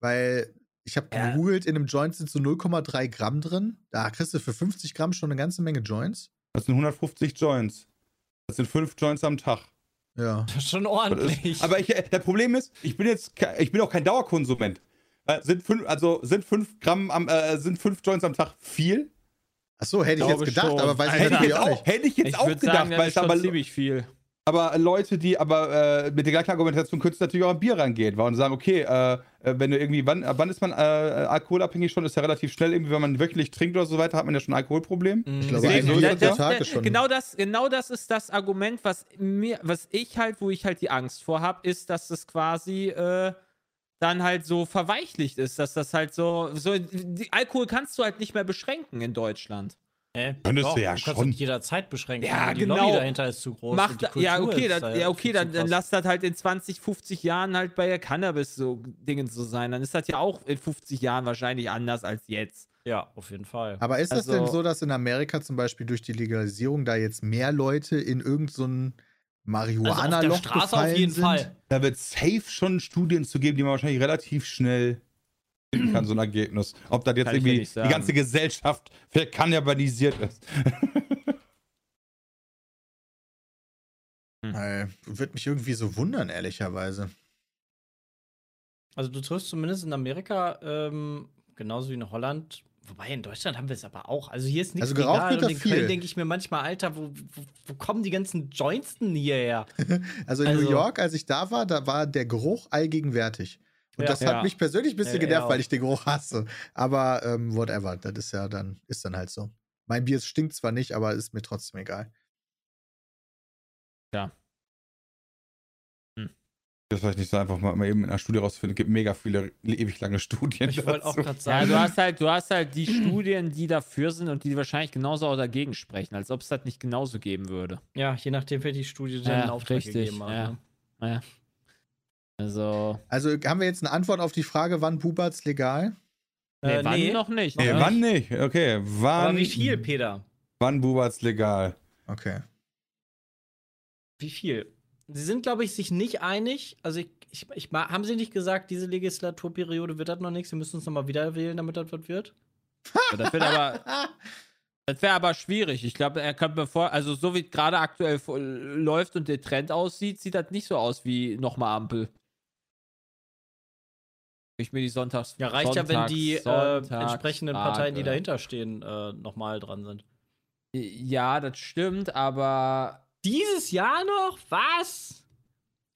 Speaker 2: Weil ich habe
Speaker 4: Ja.
Speaker 2: gegoogelt, in einem Joint sind so 0,3 Gramm drin. Da kriegst du für 50 Gramm schon eine ganze Menge Joints.
Speaker 3: Das sind 150 Joints. Das sind fünf Joints am Tag.
Speaker 2: Ja.
Speaker 5: Das ist schon
Speaker 3: Das
Speaker 5: ordentlich.
Speaker 3: ist, aber ich, das Problem ist, ich bin jetzt, ich bin auch kein Dauerkonsument. Äh, sind fünf, also sind fünf Gramm am, äh, sind fünf Joints am Tag viel?
Speaker 2: Ach so, hätte ich jetzt
Speaker 4: Glaube
Speaker 2: gedacht,
Speaker 4: schon.
Speaker 2: aber weiß ich
Speaker 4: Alter.
Speaker 3: Hätte ich
Speaker 2: natürlich
Speaker 3: jetzt
Speaker 2: auch nicht.
Speaker 3: hätte ich jetzt
Speaker 4: Ich
Speaker 3: auch gedacht,
Speaker 4: sagen,
Speaker 3: weil es aber,
Speaker 4: ziemlich viel.
Speaker 3: aber Leute, die aber äh, mit der gleichen Argumentation könntest du natürlich auch an Bier rangehen, weil und sagen, okay, äh, äh, wenn du irgendwie, wann, wann ist man äh, alkoholabhängig schon? Ist ja relativ schnell irgendwie, wenn man wirklich trinkt oder so weiter, hat man ja schon ein Alkoholproblem.
Speaker 5: Mhm.
Speaker 2: Ich glaube, eigentlich
Speaker 3: das-
Speaker 4: das-
Speaker 2: Tag schon.
Speaker 4: Genau das, genau das ist das Argument, was mir, was ich halt, wo ich halt die Angst vor habe, ist, dass das quasi äh, dann halt so verweichlicht ist, dass das halt so, so die Alkohol kannst du halt nicht mehr beschränken in Deutschland.
Speaker 5: Hä?
Speaker 3: Könntest
Speaker 5: Doch,
Speaker 3: du ja
Speaker 5: kannst
Speaker 3: schon.
Speaker 5: das jederzeit beschränken.
Speaker 4: Ja,
Speaker 5: die
Speaker 4: genau.
Speaker 5: Lobby dahinter ist zu groß.
Speaker 4: Macht,
Speaker 5: und die Kultur
Speaker 4: ja, okay,
Speaker 5: ist
Speaker 4: dann,
Speaker 5: halt
Speaker 4: ja, okay dann, dann lass das halt in 20, 50 Jahren halt bei der Cannabis so Dingen so sein. Dann ist das ja auch in 50 Jahren wahrscheinlich anders als jetzt.
Speaker 5: Ja, auf jeden Fall.
Speaker 2: Aber ist das denn
Speaker 4: Also-
Speaker 2: so, dass in Amerika zum Beispiel durch die Legalisierung da jetzt mehr Leute in irgendein so
Speaker 5: also
Speaker 2: Marihuana-Loch
Speaker 5: der Straße
Speaker 2: gefallen
Speaker 5: auf jeden
Speaker 2: sind?
Speaker 5: Fall.
Speaker 3: Da wird safe schon Studien zu geben, die man wahrscheinlich relativ schnell finden kann, so ein Ergebnis. Ob das jetzt
Speaker 4: Kann
Speaker 3: irgendwie die ganze Gesellschaft verkannibalisiert ist.
Speaker 2: Weil, Würde mich irgendwie so wundern, ehrlicherweise.
Speaker 5: Also du triffst zumindest in Amerika, ähm, genauso wie in Holland, wobei in Deutschland haben wir es aber auch. Also hier ist nichts
Speaker 2: Also geraucht
Speaker 5: legal
Speaker 2: wird
Speaker 5: und in
Speaker 2: viel.
Speaker 5: Köln denke ich mir manchmal, Alter, wo, wo, wo kommen die ganzen Joints denn hierher?
Speaker 2: Also in
Speaker 5: Also-
Speaker 2: New York, als ich da war, da war der Geruch allgegenwärtig. Und
Speaker 5: Ja.
Speaker 2: das hat
Speaker 4: Ja.
Speaker 2: mich persönlich ein bisschen
Speaker 5: Ja,
Speaker 2: genervt,
Speaker 5: ja,
Speaker 2: weil ich den Geruch hasse. Aber ähm, whatever, das ist ja dann, ist dann halt so. Mein Bier stinkt zwar nicht, aber ist mir trotzdem egal.
Speaker 3: Das vielleicht nicht so einfach mal, mal eben in einer Studie rausfinden. Es gibt mega viele ewig lange Studien.
Speaker 5: Ich wollte auch gerade
Speaker 4: Ja,
Speaker 5: sagen.
Speaker 4: du hast halt, du hast halt die Studien, die dafür sind und die wahrscheinlich genauso auch dagegen sprechen, als ob es das nicht genauso geben würde.
Speaker 5: Ja, je nachdem, wer die Studie dann
Speaker 4: Ja,
Speaker 5: Auftrag
Speaker 4: richtig,
Speaker 5: gegeben hat.
Speaker 4: ja.
Speaker 5: Ne?
Speaker 4: Ja. Also.
Speaker 2: Also haben wir jetzt eine Antwort auf die Frage, wann Bubat's legal?
Speaker 4: Nee,
Speaker 5: Äh,
Speaker 4: wann
Speaker 5: nee.
Speaker 4: noch nicht.
Speaker 3: Nee,
Speaker 4: ne?
Speaker 3: wann nicht? Okay, wann?
Speaker 5: Aber wie viel, Peter?
Speaker 3: Wann Bubat's legal?
Speaker 2: Okay.
Speaker 5: Wie viel? Sie sind, glaube ich, sich nicht einig. Also, ich, ich, ich, haben Sie nicht gesagt, diese Legislaturperiode wird das noch nichts? Sie müssen uns nochmal wieder wählen, damit das was wird?
Speaker 4: Das wird aber. Das wäre aber schwierig. Ich glaube, er kann mir vor, also so wie es gerade aktuell läuft und der Trend aussieht, sieht das nicht so aus wie nochmal Ampel. Ich mir die Sonntags.
Speaker 5: Ja, reicht ja, wenn die äh,
Speaker 4: Sonntags-
Speaker 5: entsprechenden Parteien, die dahinter stehen, äh, nochmal dran sind.
Speaker 4: Ja, das stimmt, aber
Speaker 5: Dieses Jahr noch? Was?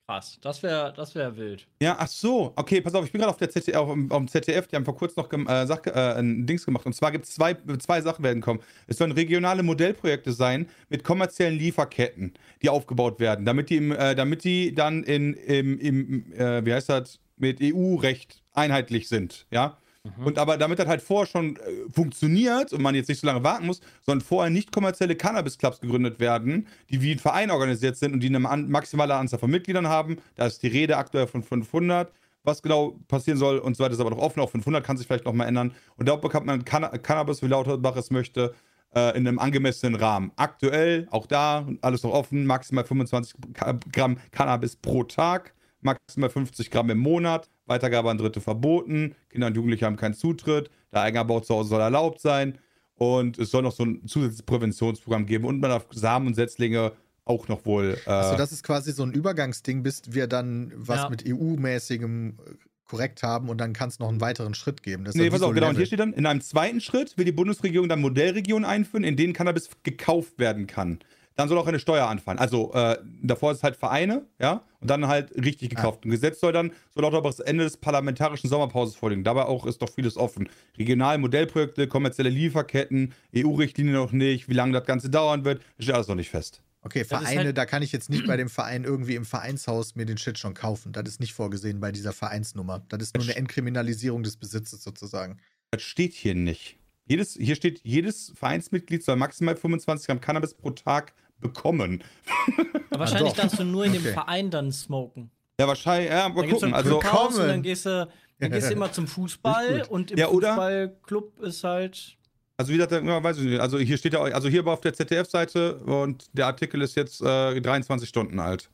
Speaker 5: Krass. Das wäre das wär wild.
Speaker 3: Ja, ach so. Okay, pass auf, ich bin gerade auf, der ZDF, auf, auf dem ZDF, die haben vor kurzem noch äh, Sach, äh, ein Dings gemacht. Und zwar gibt es zwei, zwei Sachen werden kommen. Es sollen regionale Modellprojekte sein mit kommerziellen Lieferketten, die aufgebaut werden, damit die, im, äh, damit die dann in, im, im äh, wie heißt das, mit EU-Recht einheitlich sind, ja. Und aber damit das halt vorher schon äh, funktioniert und man jetzt nicht so lange warten muss, sondern vorher nicht kommerzielle Cannabis-Clubs gegründet werden, die wie ein Verein organisiert sind und die eine maximale Anzahl von Mitgliedern haben. Da ist die Rede aktuell von 500. Was genau passieren soll und so weiter ist aber noch offen. Auch 500 kann sich vielleicht noch mal ändern. Und da bekommt man Canna Cannabis, wie Lauterbach es möchte, äh, in einem angemessenen Rahmen. Aktuell, auch da, alles noch offen, maximal 25 Ka- Gramm Cannabis pro Tag, maximal 50 Gramm im Monat. Weitergabe an Dritte verboten. Kinder und Jugendliche haben keinen Zutritt. Der Eigenanbau zu Hause soll erlaubt sein. Und es soll noch so ein zusätzliches Präventionsprogramm geben. Und man darf Samen und Setzlinge auch noch wohl. Äh,
Speaker 2: Also das ist quasi so ein Übergangsding, bis wir dann was
Speaker 5: Ja.
Speaker 2: mit EU-mäßigem äh, korrekt haben und dann kann es noch einen weiteren Schritt geben. Das ist
Speaker 3: Nee, pass
Speaker 2: so
Speaker 3: auf,
Speaker 2: ein
Speaker 3: genau. Und
Speaker 2: Level.
Speaker 3: hier steht dann, in einem zweiten Schritt will die Bundesregierung dann Modellregionen einführen, in denen Cannabis gekauft werden kann. Dann soll auch eine Steuer anfallen. Also äh, davor ist es halt Vereine, ja, und dann halt richtig gekauft. Ein Gesetz soll dann, soll auch noch das Ende des parlamentarischen Sommerpauses vorliegen. Dabei auch ist doch vieles offen. Regional Modellprojekte, kommerzielle Lieferketten, EU-Richtlinie noch nicht, wie lange das Ganze dauern wird, steht alles noch nicht fest.
Speaker 2: Okay,
Speaker 5: Das
Speaker 2: Vereine,
Speaker 5: halt-
Speaker 2: da kann ich jetzt nicht bei dem Verein irgendwie im Vereinshaus mir den Shit schon kaufen. Das ist nicht vorgesehen bei dieser Vereinsnummer. Das ist nur eine Entkriminalisierung des Besitzes sozusagen.
Speaker 3: Das steht hier nicht. Jedes, hier steht, jedes Vereinsmitglied soll maximal 25 Gramm Cannabis pro Tag bekommen.
Speaker 5: Aber wahrscheinlich
Speaker 2: doch.
Speaker 5: darfst du nur in dem
Speaker 2: Okay.
Speaker 5: Verein dann smoken.
Speaker 3: Ja, wahrscheinlich, ja, mal gucken.
Speaker 5: ein
Speaker 3: Also,
Speaker 5: und dann gehst du, dann gehst du immer zum Fußball und im
Speaker 3: Ja, oder-
Speaker 5: Fußballclub ist halt.
Speaker 3: Also wie gesagt, ja, weiß ich nicht. Also hier steht ja, also hier aber auf der ZDF-Seite und der Artikel ist jetzt äh, 23 Stunden alt.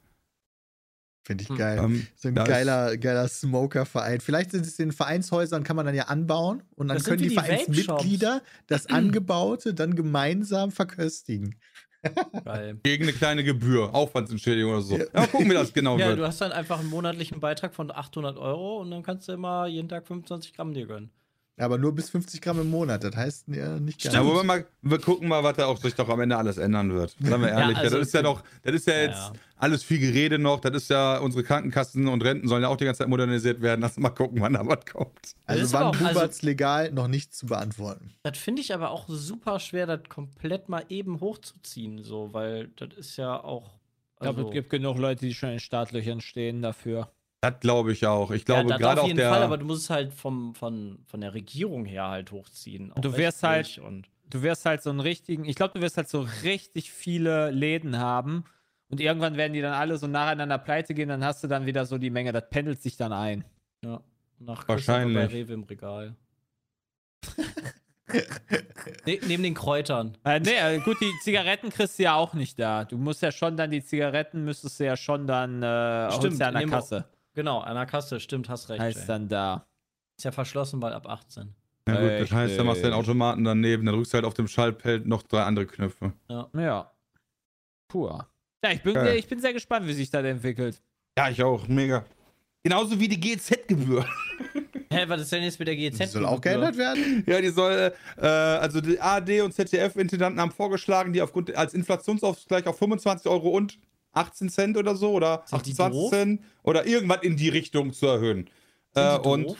Speaker 2: Finde ich
Speaker 5: Hm.
Speaker 2: geil.
Speaker 3: Ähm,
Speaker 2: So ein geiler, geiler Smoker-Verein. Vielleicht sind es in Vereinshäusern, kann man dann ja anbauen und dann
Speaker 5: Das
Speaker 2: können die
Speaker 5: die
Speaker 2: Vereinsmitglieder das Angebaute dann gemeinsam verköstigen.
Speaker 5: Geil.
Speaker 3: Gegen eine kleine Gebühr, Aufwandsentschädigung oder so.
Speaker 2: Ja.
Speaker 3: Ja, gucken, wie das genau
Speaker 5: Ja,
Speaker 3: wird.
Speaker 5: du hast dann einfach einen monatlichen Beitrag von 800 Euro und dann kannst du immer jeden Tag 25 Gramm dir gönnen.
Speaker 2: Aber nur bis 50 Gramm im Monat. Das heißt ja nicht
Speaker 3: Ja,
Speaker 2: ganz.
Speaker 3: aber wir, mal, wir gucken mal, was da auch sich doch am Ende alles ändern wird. Sagen wir ehrlich. Ja,
Speaker 5: also-
Speaker 3: das ist ja noch, das ist ja
Speaker 5: Ja,
Speaker 3: jetzt
Speaker 5: ja.
Speaker 3: alles viel Gerede noch. Das ist ja, unsere Krankenkassen und Renten sollen ja auch die ganze Zeit modernisiert werden. Lass mal gucken, wann da was kommt.
Speaker 2: Also wann
Speaker 5: auch- also-
Speaker 2: legal, noch nicht zu beantworten.
Speaker 5: Das finde ich aber auch super schwer, das komplett mal eben hochzuziehen, so, weil das ist ja auch.
Speaker 4: Ich glaube,
Speaker 5: also-
Speaker 4: es gibt genug Leute, die schon in Startlöchern stehen dafür.
Speaker 3: Das glaube ich auch. Ich
Speaker 5: ja,
Speaker 3: glaube,
Speaker 5: das
Speaker 3: gerade
Speaker 5: auf jeden
Speaker 3: der.
Speaker 5: Fall, aber du musst es halt vom, von, von der Regierung her halt hochziehen. auch
Speaker 4: du wirst halt-
Speaker 5: Und
Speaker 4: Du wirst halt so einen richtigen, ich glaube, du wirst halt so richtig viele Läden haben und irgendwann werden die dann alle so nacheinander pleite gehen, dann hast du dann wieder so die Menge, das pendelt sich dann ein.
Speaker 5: ja, nach
Speaker 3: Wahrscheinlich.
Speaker 5: bei Rewe im Regal. ne, neben den Kräutern.
Speaker 4: Äh, nee, äh, gut, die Zigaretten kriegst du ja auch nicht da. Du musst ja schon dann, die Zigaretten müsstest du ja schon dann, äh,
Speaker 5: Stimmt,
Speaker 4: holst ja an der Kasse.
Speaker 5: Genau, an der Kasse, stimmt, hast recht.
Speaker 4: Heißt
Speaker 5: ey.
Speaker 4: dann da.
Speaker 5: Ist ja verschlossen, weil ab 18.
Speaker 3: Ja gut, das heißt, dann machst du den. Automaten daneben, dann drückst du halt auf dem Schaltpult noch drei andere Knöpfe.
Speaker 4: Ja. Pur. Ja, ich bin,
Speaker 3: Geil.
Speaker 4: ich bin sehr gespannt, wie sich das entwickelt.
Speaker 3: Ja, ich auch, mega. Genauso wie die GZ-Gebühr.
Speaker 5: Hä, was ist denn jetzt mit der GZ?
Speaker 2: Die soll auch geändert werden?
Speaker 3: Ja, die soll, äh, also die ARD und ZDF-Intendanten haben vorgeschlagen, die aufgrund als Inflationsausgleich auf 25 Euro und 18 Cent oder so oder
Speaker 5: Sind die
Speaker 3: 28
Speaker 5: doof?
Speaker 3: Cent oder irgendwas in die Richtung zu erhöhen. Äh, und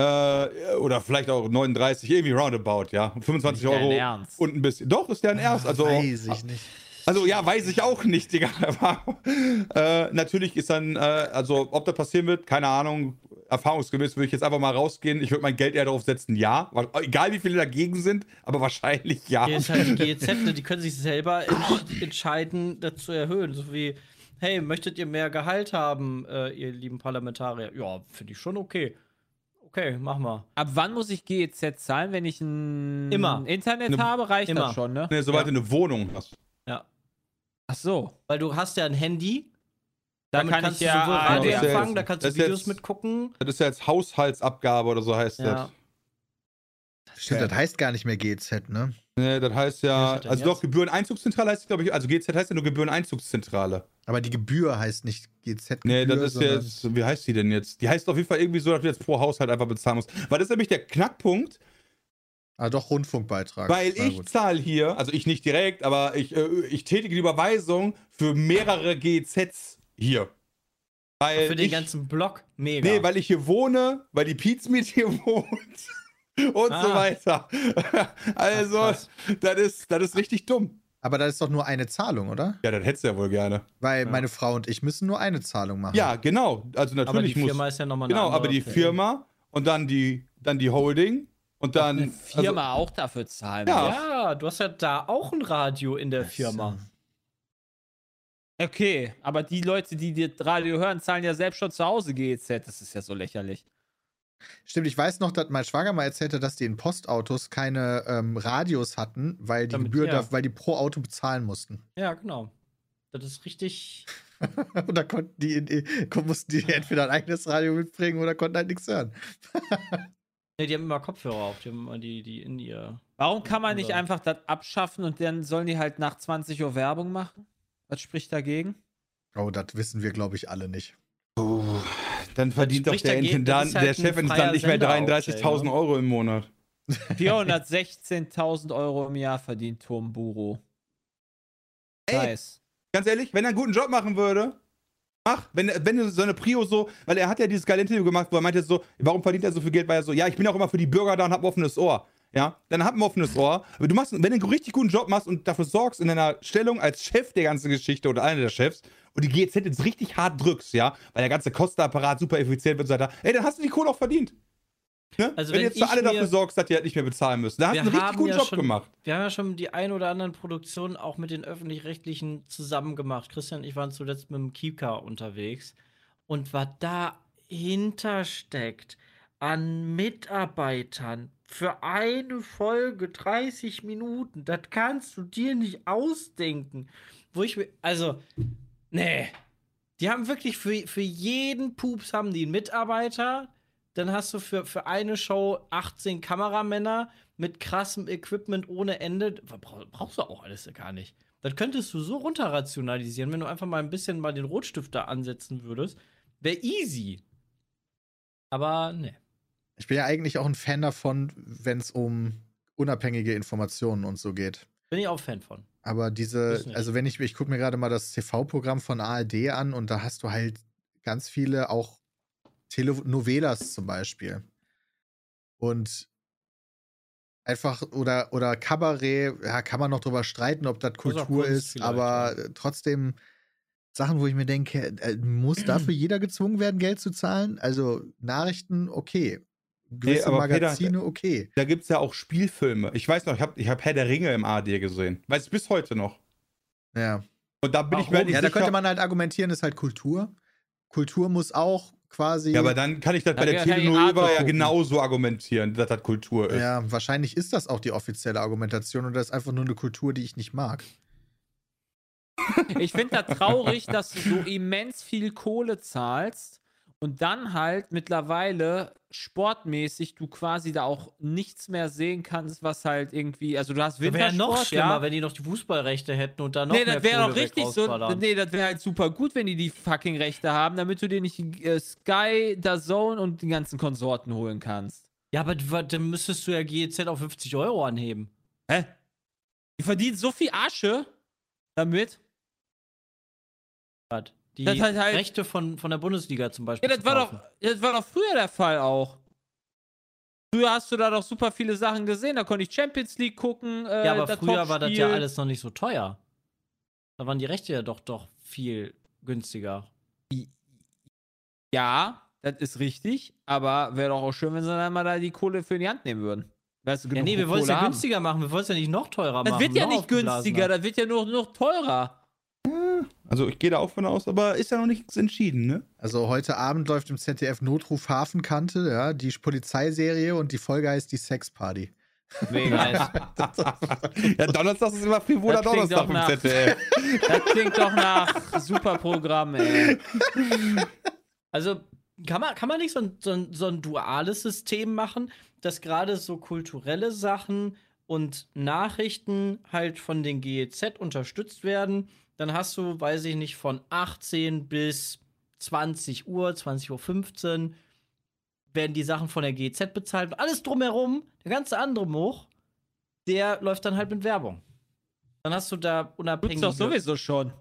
Speaker 3: äh, oder vielleicht auch 39, irgendwie roundabout, ja. 25
Speaker 4: Nicht dein
Speaker 3: Euro
Speaker 4: Ernst.
Speaker 3: und ein bisschen. Doch, ist deren Ernst. Also,
Speaker 2: Weiß ich nicht.
Speaker 3: also ja, weiß ich auch nicht, Digga. Äh, natürlich ist dann, äh, also ob das passieren wird, keine Ahnung. Erfahrungsgemäß würde ich jetzt einfach mal rausgehen. Ich würde mein Geld eher darauf setzen, ja. Egal wie viele dagegen sind, aber wahrscheinlich ja.
Speaker 5: Hier ist halt die GEZ, ne, die können sich selber entsch- entscheiden, das zu erhöhen. So wie, hey, möchtet ihr mehr Gehalt haben, äh, ihr lieben Parlamentarier? Ja, finde ich schon okay. Okay, mach mal.
Speaker 4: Ab wann muss ich GEZ zahlen, wenn ich ein
Speaker 5: Immer.
Speaker 4: Internet
Speaker 3: Ne-
Speaker 4: habe? Reicht
Speaker 5: immer.
Speaker 4: das schon, ne?
Speaker 3: Nee, sobald
Speaker 5: Ja.
Speaker 3: du eine Wohnung hast.
Speaker 5: Ja.
Speaker 4: Ach so.
Speaker 5: Weil du hast ja ein Handy.
Speaker 4: Da
Speaker 5: damit
Speaker 4: kann
Speaker 5: kannst
Speaker 4: ich
Speaker 5: du
Speaker 4: ja
Speaker 5: sowohl
Speaker 4: ARD
Speaker 5: Radio
Speaker 3: Das ja
Speaker 5: empfangen,
Speaker 3: jetzt-
Speaker 5: da kannst du
Speaker 3: das
Speaker 5: Videos
Speaker 3: jetzt-
Speaker 5: mitgucken.
Speaker 3: Das ist ja jetzt Haushaltsabgabe oder so heißt
Speaker 5: Ja.
Speaker 3: das.
Speaker 2: Stimmt, das heißt gar nicht mehr GZ, ne?
Speaker 3: Nee, das heißt
Speaker 5: Ja, denn
Speaker 3: also
Speaker 5: jetzt?
Speaker 3: doch, Gebühreneinzugszentrale heißt, glaube ich, also GZ heißt ja nur Gebühreneinzugszentrale.
Speaker 2: Aber die Gebühr heißt nicht GZ.
Speaker 3: Nee,
Speaker 2: Gebühr,
Speaker 3: das ist jetzt, wie heißt die denn jetzt? Die heißt auf jeden Fall irgendwie so, dass du jetzt pro Haushalt einfach bezahlen musst. Weil das ist nämlich der Knackpunkt,
Speaker 2: Ah, doch, Rundfunkbeitrag.
Speaker 3: weil
Speaker 2: Na
Speaker 3: ich
Speaker 2: gut.
Speaker 3: zahle hier, also ich nicht direkt, aber ich, äh, ich tätige die Überweisung für mehrere GZs hier. Weil
Speaker 5: Für den
Speaker 3: ich,
Speaker 5: ganzen Block mega.
Speaker 3: Nee, weil ich hier wohne, weil die Pizmeet hier wohnt und so
Speaker 5: Ah.
Speaker 3: weiter. Also,
Speaker 5: Ach,
Speaker 3: das ist, das ist richtig dumm.
Speaker 2: Aber das ist doch nur eine Zahlung, oder?
Speaker 3: Ja, das hättest du ja wohl gerne.
Speaker 2: Weil
Speaker 5: Ja.
Speaker 2: meine Frau und ich müssen nur eine Zahlung machen.
Speaker 3: Ja, genau. Also
Speaker 5: aber die
Speaker 3: natürlich muss.
Speaker 5: Firma ist ja nochmal eine
Speaker 3: Genau, aber die Firma und dann die, dann die Holding und dann.
Speaker 4: Eine Firma auch dafür zahlen.
Speaker 3: Ja.
Speaker 4: muss.
Speaker 5: Ja, du hast ja da auch ein Radio in der Firma.
Speaker 4: Okay, aber die Leute, die das Radio hören, zahlen ja selbst schon zu Hause GEZ. Das ist ja so lächerlich.
Speaker 2: Stimmt, ich weiß noch, dass mein Schwager mal erzählt hat, dass die in Postautos keine ähm, Radios hatten, weil die
Speaker 5: Damit-
Speaker 2: Gebühr,
Speaker 5: ja.
Speaker 2: da, weil die pro Auto bezahlen mussten.
Speaker 5: Ja, genau. Das ist richtig.
Speaker 2: Und da konnten die, in, die mussten die entweder ein eigenes Radio mitbringen oder konnten halt nichts hören.
Speaker 5: Ne, die haben immer Kopfhörer auf, die haben immer die, die in ihr.
Speaker 4: Warum kann man nicht
Speaker 5: Oder-
Speaker 4: einfach das abschaffen und dann sollen die halt nach 20 Uhr Werbung machen? Was spricht dagegen?
Speaker 2: Oh, das wissen wir, glaube ich, alle nicht.
Speaker 3: Oh, dann verdient doch der
Speaker 5: dagegen,
Speaker 3: Intendant,
Speaker 5: halt
Speaker 3: der Chefintendant nicht mehr
Speaker 5: Sender auch,
Speaker 3: 33.000
Speaker 5: ne?
Speaker 3: Euro im Monat.
Speaker 4: 416.000 Euro im Jahr verdient Tom Buro.
Speaker 3: Ey.
Speaker 4: Nice.
Speaker 3: Ganz ehrlich, wenn er einen guten Job machen würde, mach, wenn, wenn du so eine Prio so, weil er hat ja dieses geile Interview gemacht, wo er meinte so, warum verdient er so viel Geld, weil er so, ja, ich bin auch immer für die Bürger da und hab ein offenes Ohr. Ja, dann hab ein offenes Ohr. Aber du machst, wenn du einen richtig guten Job machst und dafür sorgst in deiner Stellung als Chef der ganzen Geschichte oder einer der Chefs und die GZ jetzt richtig hart drückst, ja, weil der ganze Kostenapparat super effizient wird und so weiter, ey, dann hast du die Kohle auch verdient. Ne?
Speaker 5: Also
Speaker 3: wenn,
Speaker 5: wenn
Speaker 3: du jetzt für alle dafür sorgst, dass die halt nicht mehr bezahlen müssen. Da hast du einen richtig guten
Speaker 5: ja
Speaker 3: Job
Speaker 5: schon-
Speaker 3: gemacht.
Speaker 5: Wir haben ja schon die ein oder anderen Produktionen auch mit den öffentlich-rechtlichen zusammen gemacht. Christian und ich waren zuletzt mit dem Kika unterwegs. Und was dahinter steckt an Mitarbeitern für eine Folge 30 Minuten, das kannst du dir nicht ausdenken. Wo ich mir, also, nee. Die haben wirklich für, für jeden Pups haben die einen Mitarbeiter. Dann hast du für, für eine Show 18 Kameramänner mit krassem Equipment ohne Ende. Bra- Brauchst du auch alles gar nicht. Das könntest du so runterrationalisieren, wenn du einfach mal ein bisschen mal den Rotstift da ansetzen würdest. Wäre easy. Aber ne.
Speaker 2: Ich bin ja eigentlich auch ein Fan davon, wenn es um unabhängige Informationen und so geht.
Speaker 5: Bin ich auch Fan von.
Speaker 2: Aber diese, also wenn ich, ich gucke mir gerade mal das TV-Programm von ARD an und da hast du halt ganz viele auch Telenovelas zum Beispiel. Und einfach, oder, oder Kabarett, ja, kann man noch drüber streiten, ob das Kultur ist,
Speaker 5: vielleicht,
Speaker 2: aber trotzdem Sachen, wo ich mir denke, äh, muss dafür jeder gezwungen werden, Geld zu zahlen? Also Nachrichten, okay. Gewisse
Speaker 3: aber Peter,
Speaker 2: Magazine, okay.
Speaker 3: Da gibt es ja auch Spielfilme. Ich weiß noch, ich habe ich hab Herr der Ringe im ARD gesehen. Weiß ich bis heute noch.
Speaker 2: Ja.
Speaker 3: Und da bin ich
Speaker 5: Warum?
Speaker 3: mir halt nicht
Speaker 2: Ja, da könnte man halt argumentieren, ist halt Kultur. Kultur muss auch quasi.
Speaker 3: ja, aber dann kann ich das bei der
Speaker 4: ich
Speaker 3: Telenovela ja genauso argumentieren, dass das Kultur ist.
Speaker 2: Ja, wahrscheinlich ist das auch die offizielle Argumentation und das ist einfach nur eine Kultur, die ich nicht mag.
Speaker 4: Ich finde das traurig, dass du so immens viel Kohle zahlst und dann halt mittlerweile sportmäßig du quasi da auch nichts mehr sehen kannst, was halt irgendwie, also du hast
Speaker 5: Wäre
Speaker 4: Wintersport,
Speaker 5: ja noch schlimmer,
Speaker 4: ja.
Speaker 5: wenn die noch die Fußballrechte hätten und dann noch
Speaker 4: Nee, das wäre doch richtig so. Nee, das wäre halt super gut, wenn die die fucking Rechte haben, damit du dir nicht äh, Sky, DAZN und die ganzen Konsorten holen kannst.
Speaker 5: Ja, aber dann müsstest du ja GEZ auf 50 Euro anheben.
Speaker 4: Hä? Die verdienen so viel Asche damit.
Speaker 5: Hat. Die
Speaker 4: Das hat halt-
Speaker 5: Rechte von, von der Bundesliga zum Beispiel.
Speaker 4: Ja, das war, doch, das war doch früher der Fall auch. Früher hast du da doch super viele Sachen gesehen. Da konnte ich Champions League gucken. Äh,
Speaker 5: Ja, aber
Speaker 4: das
Speaker 5: früher war das ja alles noch nicht so teuer. Da waren die Rechte ja doch doch viel günstiger.
Speaker 4: Ja, das ist richtig. Aber wäre doch auch schön, wenn sie dann mal da die Kohle für in die Hand nehmen würden. Weißt du,
Speaker 5: Ja, nee, wir wollen es ja
Speaker 4: haben.
Speaker 5: günstiger machen. Wir wollen es ja nicht noch teurer
Speaker 4: Das
Speaker 5: machen.
Speaker 4: wird ja nicht günstiger, das wird ja nur noch teurer.
Speaker 3: Also ich gehe da auch von aus, aber ist ja noch nichts entschieden, ne?
Speaker 2: Also heute Abend läuft im ZDF Notruf Hafenkante, ja, die Polizeiserie und die Folge heißt die Sexparty.
Speaker 5: Mega.
Speaker 3: Ja, Donnerstag ist immer frivoler
Speaker 4: Das klingt
Speaker 3: Donnerstag
Speaker 4: doch
Speaker 3: im
Speaker 4: nach-
Speaker 3: ZDF.
Speaker 4: Das klingt doch nach super Programm, ey.
Speaker 5: Also kann man, kann man nicht so ein, so, ein, so ein duales System machen, dass gerade so kulturelle Sachen und Nachrichten halt von den GEZ unterstützt werden. Dann hast du, weiß ich nicht, von 18 bis 20 Uhr, 20.15 Uhr werden die Sachen von der GEZ bezahlt. Und alles drumherum, der ganze andere Moch, der läuft dann halt mit Werbung. Dann hast du da unabhängig.
Speaker 4: doch sowieso schon.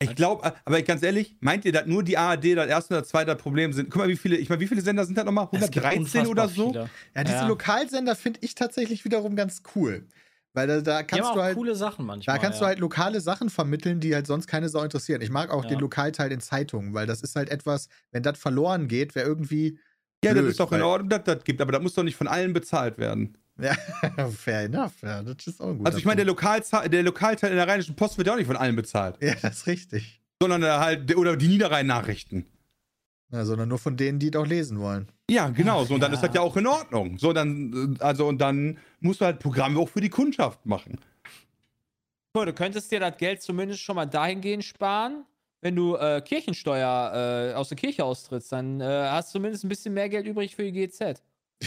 Speaker 3: Ich glaube, aber ganz ehrlich, meint ihr, dass nur die ARD das erste oder zweite Problem sind? Guck mal, wie viele, ich meine, wie viele Sender sind das nochmal?
Speaker 5: Es gibt
Speaker 3: 113 oder so?
Speaker 5: viele.
Speaker 2: Ja, diese
Speaker 4: Ja.
Speaker 2: Lokalsender finde ich tatsächlich wiederum ganz cool. Weil da, da kannst du halt.
Speaker 5: coole Sachen manchmal.
Speaker 2: Da kannst du
Speaker 5: ja.
Speaker 2: halt lokale Sachen vermitteln, die halt sonst keine Sau interessieren. Ich mag auch
Speaker 5: Ja.
Speaker 2: den Lokalteil in Zeitungen, weil das ist halt etwas, wenn das verloren geht, wäre irgendwie.
Speaker 3: Ja,
Speaker 2: blöd,
Speaker 3: das ist doch in Ordnung, dass das gibt, aber das muss doch nicht von allen bezahlt werden.
Speaker 2: Ja, fair enough. Ja, das ist auch ein guter
Speaker 3: Also ich meine, der. Lokalza- der Lokalteil in der Rheinischen Post wird ja auch nicht von allen bezahlt,
Speaker 2: Ja, das ist richtig.
Speaker 3: sondern halt, oder die Niederrhein-Nachrichten.
Speaker 2: Ja, sondern nur von denen, die es auch lesen wollen.
Speaker 3: Ja, genau, so, und dann
Speaker 5: ja.
Speaker 3: ist das ja auch in Ordnung. So, dann, äh, also, und dann musst du halt Programme auch für die Kundschaft machen.
Speaker 4: Du könntest dir das Geld zumindest schon mal dahingehend sparen, wenn du äh, Kirchensteuer äh, aus der Kirche austrittst, dann äh, hast du zumindest ein bisschen mehr Geld übrig für die GZ.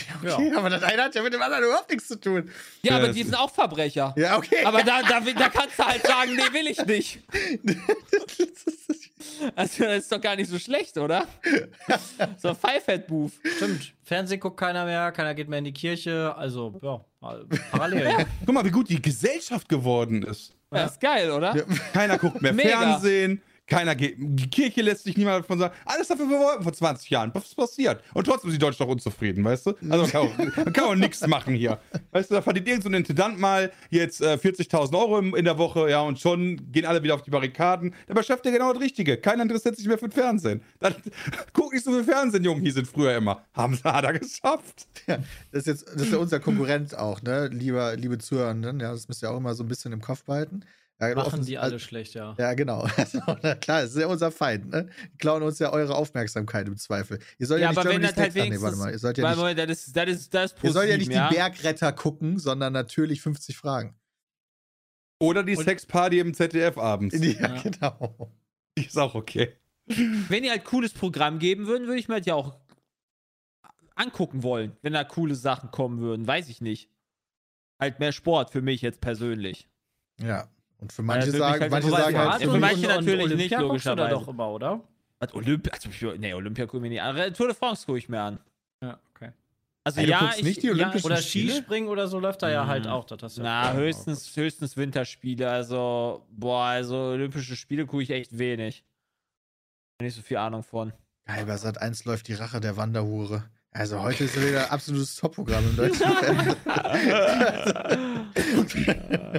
Speaker 2: Okay, aber das eine hat ja mit dem anderen überhaupt nichts zu tun.
Speaker 4: Ja,
Speaker 3: Ja,
Speaker 4: aber
Speaker 3: das
Speaker 4: die sind auch Verbrecher.
Speaker 2: Ja, okay.
Speaker 4: Aber da, da, da kannst du halt sagen, nee, will ich nicht. Also, das ist doch gar nicht so schlecht, oder? So ein Five-Head-Move.
Speaker 5: Stimmt. Fernsehen guckt keiner mehr, keiner geht mehr in die Kirche. Also, ja, parallel.
Speaker 3: Guck mal, wie gut die Gesellschaft geworden ist.
Speaker 4: Ja, ist geil, oder?
Speaker 2: Ja.
Speaker 3: Keiner guckt mehr
Speaker 4: Mega.
Speaker 3: Fernsehen, keiner geht. Die Kirche lässt sich niemand davon sagen. Alles dafür wollten vor 20 Jahren. Was ist passiert? Und trotzdem sind die Deutschen doch unzufrieden, weißt du? Also man kann auch, auch nichts machen hier. Weißt du, da verdient irgendein so ein Intendant mal jetzt äh, 40.000 Euro in der Woche, ja, und schon gehen alle wieder auf die Barrikaden. Dabei schafft er genau das Richtige. Keiner interessiert sich mehr für den Fernsehen. Dann, guck nicht so viel Fernsehen, Jungen, hier sind früher immer. Haben sie, er geschafft.
Speaker 2: Ja, das ist jetzt das ist ja unser Konkurrent auch, ne? Lieber, liebe Zuhörenden, ja, das müsst ihr auch immer so ein bisschen im Kopf behalten. Ja,
Speaker 5: Machen
Speaker 2: offen-
Speaker 5: die alle schlecht, ja.
Speaker 2: Ja, genau. Also, klar, das ist ja unser Feind, ne? Die klauen uns ja eure Aufmerksamkeit im Zweifel. Ihr sollt ja,
Speaker 4: Ja,
Speaker 2: nicht
Speaker 4: aber wenn
Speaker 2: Germany's
Speaker 4: das halt
Speaker 2: ah, nee, warte
Speaker 4: wenigstens.
Speaker 2: mal, ihr sollt ja nicht,
Speaker 4: das ist, das ist, das ist
Speaker 2: ihr sollt ja nicht
Speaker 4: ProSieben,
Speaker 2: die Bergretter gucken, sondern natürlich 50 Fragen.
Speaker 3: Oder die
Speaker 5: Und-
Speaker 3: Sexparty im ZDF abends.
Speaker 2: Ja,
Speaker 5: Ja.
Speaker 2: genau.
Speaker 3: Die ist auch okay.
Speaker 4: Wenn die halt cooles Programm geben würden, würde ich mir das ja auch angucken wollen, wenn da coole Sachen kommen würden. Weiß ich nicht. Halt mehr Sport für mich jetzt persönlich.
Speaker 2: Ja. Und für
Speaker 4: Ja,
Speaker 2: manche
Speaker 4: mich
Speaker 2: sagen,
Speaker 4: halt
Speaker 2: manche sagen halt,
Speaker 4: Ja, für manche natürlich nicht,
Speaker 5: du da
Speaker 4: logischerweise.
Speaker 5: doch immer, oder?
Speaker 4: Was, Olympia? Also, für- nee, Olympia gucke ich mir nicht an. Tour de France gucke ich mir an.
Speaker 5: Ja, okay.
Speaker 4: Also
Speaker 2: Ey, du
Speaker 4: ja, ich,
Speaker 2: nicht die
Speaker 4: ja,
Speaker 5: Oder
Speaker 2: Spiele?
Speaker 5: Skispringen oder so läuft da ja halt
Speaker 4: Mhm.
Speaker 5: auch. Das hast du
Speaker 4: Na,
Speaker 5: ja
Speaker 4: höchstens, höchstens Winterspiele. Also, boah, also Olympische Spiele gucke ich echt wenig. Nicht so viel Ahnung von.
Speaker 2: geil, bei Sat 1 läuft die Rache der Wanderhure. Also heute ist wieder ein absolutes Top-Programm im deutschen Fernsehen.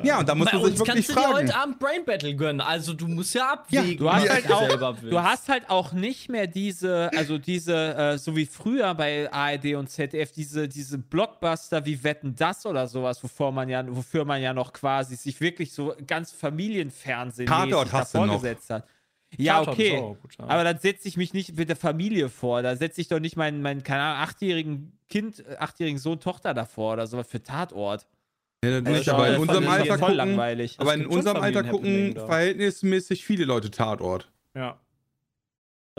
Speaker 3: Ja, und da musst
Speaker 5: Bei
Speaker 3: du sich
Speaker 5: uns
Speaker 3: wirklich
Speaker 5: kannst du dir
Speaker 3: fragen.
Speaker 5: heute Abend Brain Battle gönnen. Also du musst ja abwägen,
Speaker 4: du hast halt auch-
Speaker 5: selber willst.
Speaker 4: Du hast halt auch nicht mehr diese, also diese, äh, so wie früher bei ARD und ZDF, diese, diese Blockbuster wie Wetten das oder sowas, wovor man ja, wofür man ja noch quasi sich wirklich so ganz Familienfernsehen
Speaker 3: Tatort hast du noch.
Speaker 4: vorgesetzt hat. Ja,
Speaker 5: Tatort
Speaker 4: okay.
Speaker 5: ja.
Speaker 4: Aber dann setze ich mich nicht mit der Familie vor. Da setze ich doch nicht meinen, meinen keine Ahnung, achtjährigen Kind, äh, achtjährigen Sohn, Tochter davor oder sowas für Tatort.
Speaker 3: Ja,
Speaker 4: Das
Speaker 3: nicht,
Speaker 4: ist
Speaker 3: aber in
Speaker 4: doch
Speaker 3: unserem
Speaker 4: voll-
Speaker 3: Alter
Speaker 4: voll
Speaker 3: gucken,
Speaker 4: langweilig.
Speaker 3: aber in unserem Alter gucken verhältnismäßig viele Leute Tatort.
Speaker 5: ja.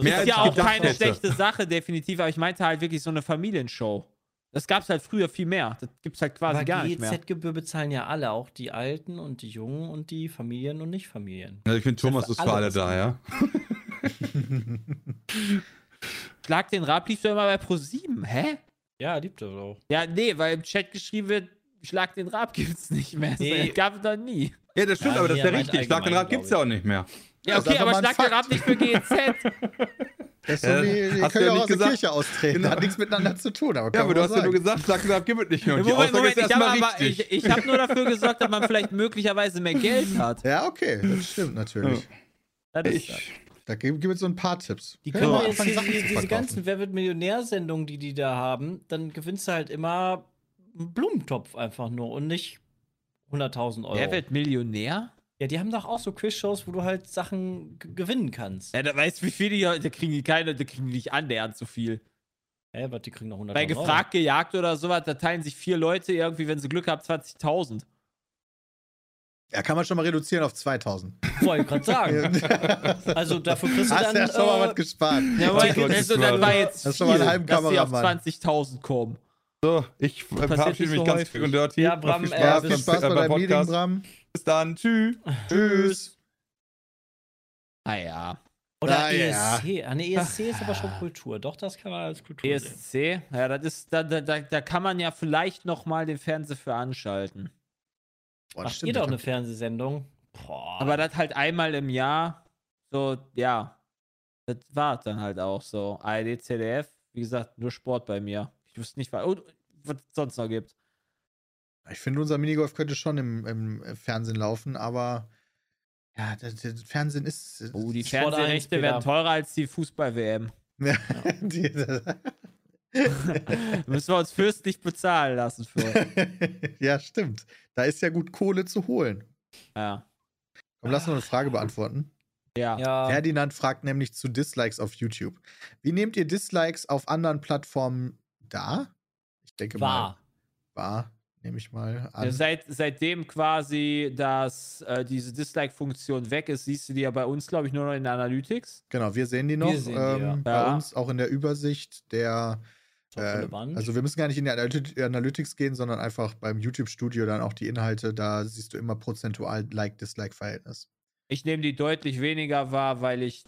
Speaker 3: Mehr
Speaker 4: ist
Speaker 3: als
Speaker 4: ja
Speaker 3: ich
Speaker 4: auch keine
Speaker 3: hätte.
Speaker 4: schlechte Sache, definitiv, aber ich meinte halt wirklich so eine Familienshow. Das gab es halt früher viel mehr. Das gibt es halt quasi
Speaker 5: Aber
Speaker 4: gar nicht mehr.
Speaker 5: GEZ-Gebühr bezahlen ja alle, auch die Alten und die Jungen und die Familien und Nicht-Familien.
Speaker 3: Also ich finde, Thomas ist für
Speaker 5: alle
Speaker 3: da, ja.
Speaker 4: Schlag den Rab lief doch immer bei Pro7. Hä?
Speaker 5: Ja, liebt er auch.
Speaker 4: Ja, nee, weil im Chat geschrieben wird, Schlag den Rab gibt's nicht mehr.
Speaker 5: Nee.
Speaker 4: Das gab es doch nie.
Speaker 3: Ja, das stimmt,
Speaker 5: Ja,
Speaker 3: aber das ist ja richtig. Schlag den Rad gibt's ja auch nicht mehr.
Speaker 4: Ja,
Speaker 2: Das
Speaker 4: okay, aber Schlag den. Rab nicht für GEZ.
Speaker 2: Das ist so
Speaker 3: Ja,
Speaker 2: wie, die
Speaker 3: hast
Speaker 2: können
Speaker 3: du ja
Speaker 2: ja auch aus der
Speaker 3: gesagt.
Speaker 2: Kirche austreten.
Speaker 3: Genau.
Speaker 2: Hat nichts miteinander zu tun. Aber
Speaker 3: Ja, aber du hast ja nur
Speaker 2: sagen.
Speaker 3: gesagt, Schlag den Rad gibt es nicht mehr. Und die
Speaker 4: Moment,
Speaker 3: Aussage
Speaker 4: Moment,
Speaker 3: ist
Speaker 4: ich habe
Speaker 3: erstmal
Speaker 4: aber,
Speaker 3: richtig.
Speaker 4: ich, ich hab nur dafür gesorgt, dass man vielleicht möglicherweise mehr Geld hat.
Speaker 2: Ja, okay, das stimmt natürlich.
Speaker 4: Das ist
Speaker 3: Ich,
Speaker 2: Da gibt es so ein paar Tipps.
Speaker 5: Die
Speaker 2: Können wir
Speaker 5: jetzt
Speaker 2: anfangen,
Speaker 5: diese, ganzen Wer wird Millionär-Sendungen, die die da haben, dann gewinnst du halt immer einen Blumentopf einfach nur und nicht 100.000 Euro.
Speaker 4: Wer wird Millionär?
Speaker 5: Ja, die haben doch auch so Quizshows, wo du halt Sachen gewinnen kannst.
Speaker 4: Ja, da weißt du, wie viele, die, da kriegen die keine, da kriegen die nicht annähernd so viel.
Speaker 5: Hä, was, die kriegen noch 100.000
Speaker 4: Bei gefragt, gejagt oder sowas, da teilen sich vier Leute irgendwie, wenn sie Glück haben, 20.000.
Speaker 2: Ja, kann man schon mal reduzieren auf 2000.
Speaker 5: Euro. Wollte ich gerade sagen. also dafür kriegst du
Speaker 2: Hast
Speaker 5: dann.
Speaker 2: du ja schon mal
Speaker 5: äh,
Speaker 2: was gespart.
Speaker 4: Ja, aber also,
Speaker 3: das
Speaker 4: das
Speaker 3: war-
Speaker 4: jetzt
Speaker 2: das
Speaker 4: viel,
Speaker 2: ist schon mal ein halben
Speaker 4: dass sie auf
Speaker 2: Kameramann.
Speaker 4: 20.000 kommen.
Speaker 3: So, ich verabschiede mich
Speaker 4: so
Speaker 3: ganz quick und dirty.
Speaker 5: Ja, Bram,
Speaker 3: viel
Speaker 5: äh,
Speaker 3: Spaß
Speaker 2: viel
Speaker 3: beim-
Speaker 2: Spaß bei
Speaker 3: beim
Speaker 2: deinem Meeting,
Speaker 3: Podcast.
Speaker 2: Bram.
Speaker 3: Bis dann. Tschüss.
Speaker 2: Tschüss.
Speaker 4: Ah ja.
Speaker 5: Oder
Speaker 2: Ah, ja.
Speaker 5: ESC. Ah, ne, ESC ist aber schon Kultur. Doch, das kann man als Kultur sehen.
Speaker 4: ESC, ja, das ist, da, da, da, da kann man ja vielleicht noch mal den Fernseher für anschalten.
Speaker 2: Boah, das
Speaker 5: Macht
Speaker 2: stimmt,
Speaker 5: ihr doch eine Fernsehsendung? Boah.
Speaker 4: Aber das halt einmal im Jahr, so, ja, das war dann halt auch so. ARD, ZDF, wie gesagt, nur Sport bei mir. Ich wüsste nicht, was es sonst noch gibt.
Speaker 2: Ich finde, unser Minigolf könnte schon im, im Fernsehen laufen, aber ja, das, das Fernsehen ist.
Speaker 4: Oh, die Fernsehrechte
Speaker 5: 1,
Speaker 4: werden teurer als die Fußball-WM.
Speaker 2: Ja, die,
Speaker 4: Müssen wir uns fürstlich bezahlen lassen für.
Speaker 2: ja, stimmt. Da ist ja gut Kohle zu holen.
Speaker 4: Ja.
Speaker 2: Komm, lass noch eine Frage beantworten.
Speaker 4: Ja.
Speaker 5: Ja,
Speaker 2: Ferdinand fragt nämlich zu Dislikes auf YouTube. Wie nehmt ihr Dislikes auf anderen Plattformen da? Ich denke
Speaker 5: war.
Speaker 2: mal. War, nehme ich mal an.
Speaker 4: Ja, seit, seitdem quasi dass äh, diese Dislike-Funktion weg ist, siehst du die ja bei uns, glaube ich, nur noch in der Analytics.
Speaker 2: Genau, wir sehen die noch.
Speaker 5: sehen die,
Speaker 2: ähm,
Speaker 5: ja.
Speaker 2: Bei
Speaker 4: Ja.
Speaker 2: uns auch in der Übersicht der. Äh, also wir müssen gar nicht in die Analyt- Analytics gehen, sondern einfach beim YouTube-Studio dann auch die Inhalte. Da siehst du immer prozentual Like-Dislike-Verhältnis.
Speaker 4: Ich nehme die deutlich weniger wahr, weil ich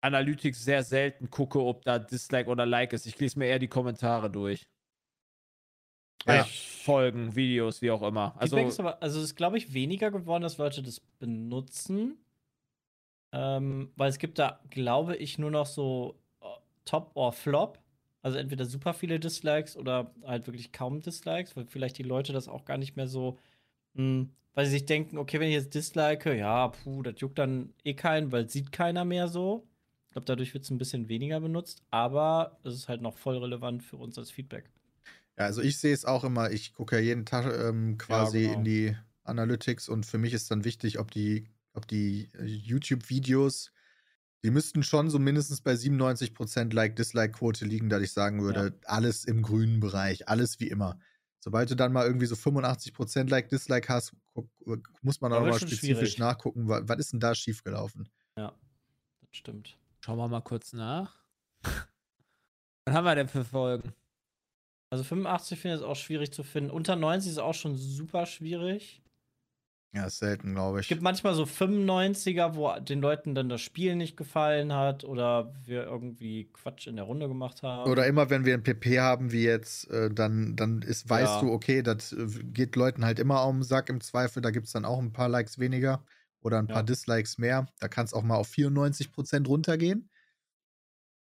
Speaker 4: Analytics sehr selten gucke, ob da Dislike oder Like ist. Ich lese mir eher die Kommentare durch.
Speaker 2: Ja.
Speaker 4: Folgen, Videos, wie auch immer. Also,
Speaker 5: aber, also es ist, glaube ich, weniger geworden, dass Leute das benutzen. Ähm, weil es gibt da, glaube ich, nur noch so äh, Top or Flop. Also entweder super viele Dislikes oder halt wirklich kaum Dislikes, weil vielleicht die Leute das auch gar nicht mehr so, mh, weil sie sich denken, okay, wenn ich jetzt dislike, ja, puh, das juckt dann eh keinen, weil sieht keiner mehr so. Ich glaube, dadurch wird es ein bisschen weniger benutzt, aber es ist halt noch voll relevant für uns als Feedback.
Speaker 2: Ja, also ich sehe es auch immer, ich gucke ja jeden Tag ähm, quasi
Speaker 5: genau.
Speaker 2: in die Analytics und für mich ist dann wichtig, ob die, ob die äh, YouTube-Videos, die müssten schon so mindestens bei 97% Like-Dislike-Quote liegen, dass ich sagen würde, alles im grünen Bereich, alles wie immer. Sobald du dann mal irgendwie so 85% Like-Dislike hast, muss man auch mal spezifisch
Speaker 5: schwierig.
Speaker 2: nachgucken, wa- was ist denn da schiefgelaufen?
Speaker 5: Das stimmt.
Speaker 4: Schauen wir mal kurz nach. Was haben wir denn für Folgen?
Speaker 5: Also 85 finde ich auch schwierig zu finden. Unter 90 ist auch schon super schwierig.
Speaker 2: Ja, ist selten, glaube
Speaker 5: Es
Speaker 2: ich.
Speaker 5: gibt manchmal so 95er, wo den Leuten dann das Spiel nicht gefallen hat oder wir irgendwie Quatsch in der Runde gemacht haben.
Speaker 2: Oder immer, wenn wir ein PP haben, wie jetzt, äh, dann, dann ist, weißt
Speaker 5: Ja.
Speaker 2: du, okay, das äh, geht Leuten halt immer um den Sack im Zweifel. Da gibt es dann auch ein paar Likes weniger oder ein paar
Speaker 5: Ja.
Speaker 2: Dislikes mehr. Da kann es auch mal auf 94% runtergehen.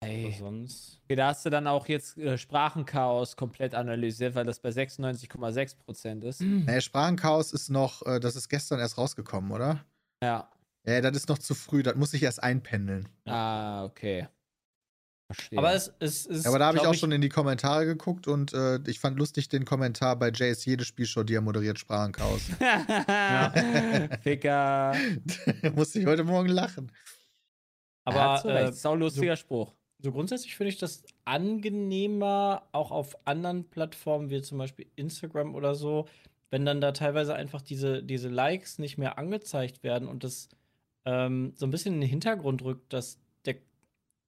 Speaker 4: Ey.
Speaker 5: sonst.
Speaker 4: Okay, da hast du dann auch jetzt äh, Sprachenchaos komplett analysiert, weil das bei 96,6% ist.
Speaker 2: Naja, Sprachenchaos ist noch, äh, das ist gestern erst rausgekommen, oder?
Speaker 4: Ja.
Speaker 2: Ja, das ist noch zu früh, das muss ich erst einpendeln.
Speaker 4: Ah, okay. Verstehe.
Speaker 5: Aber es, es ist.
Speaker 2: Aber da habe ich auch schon in die Kommentare geguckt und äh, ich fand lustig den Kommentar bei Jays jede Spielshow, die er moderiert, Sprachenchaos.
Speaker 4: Ficker.
Speaker 2: Musste ich heute Morgen lachen.
Speaker 5: Aber
Speaker 4: so recht.
Speaker 5: äh,
Speaker 4: Sau lustiger Spruch.
Speaker 5: so grundsätzlich finde ich das angenehmer, auch auf anderen Plattformen wie zum Beispiel Instagram oder so, wenn dann da teilweise einfach diese, diese Likes nicht mehr angezeigt werden und das ähm, so ein bisschen in den Hintergrund rückt, dass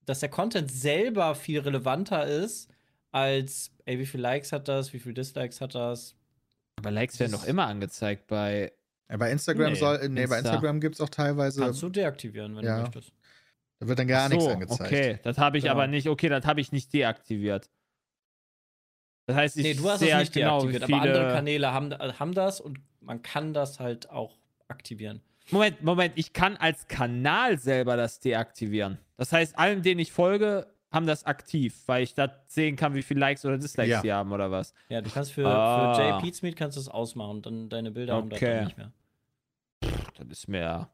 Speaker 5: dass der Content selber viel relevanter ist, als, ey, wie viele Likes hat das, wie viele Dislikes hat das.
Speaker 4: Aber Likes werden doch immer angezeigt bei.
Speaker 2: Ja, bei Instagram
Speaker 5: Nee,
Speaker 2: soll, nee, bei
Speaker 4: Insta.
Speaker 2: Instagram gibt es auch teilweise,
Speaker 5: Kannst du deaktivieren, wenn
Speaker 2: ja.
Speaker 5: du möchtest.
Speaker 2: da wird dann gar
Speaker 4: Ach
Speaker 2: nichts
Speaker 4: so,
Speaker 2: angezeigt.
Speaker 4: Okay, das habe ich
Speaker 5: Genau.
Speaker 4: aber nicht. Okay, das habe ich nicht deaktiviert. Das heißt, ich
Speaker 5: Nee, du hast es nicht
Speaker 4: genau,
Speaker 5: deaktiviert, aber andere Kanäle haben, äh, haben das und man kann das halt auch aktivieren.
Speaker 4: Moment, Moment, ich kann als Kanal selber das deaktivieren. Das heißt, allen, denen ich folge, haben das aktiv, weil ich da sehen kann, wie viele Likes oder Dislikes
Speaker 2: Ja.
Speaker 4: die haben oder was.
Speaker 5: Ja, du kannst für,
Speaker 4: Ah.
Speaker 5: für Jay Pizmeet kannst du es ausmachen, dann deine Bilder haben
Speaker 4: Okay.
Speaker 5: dann nicht mehr.
Speaker 4: Das ist mir.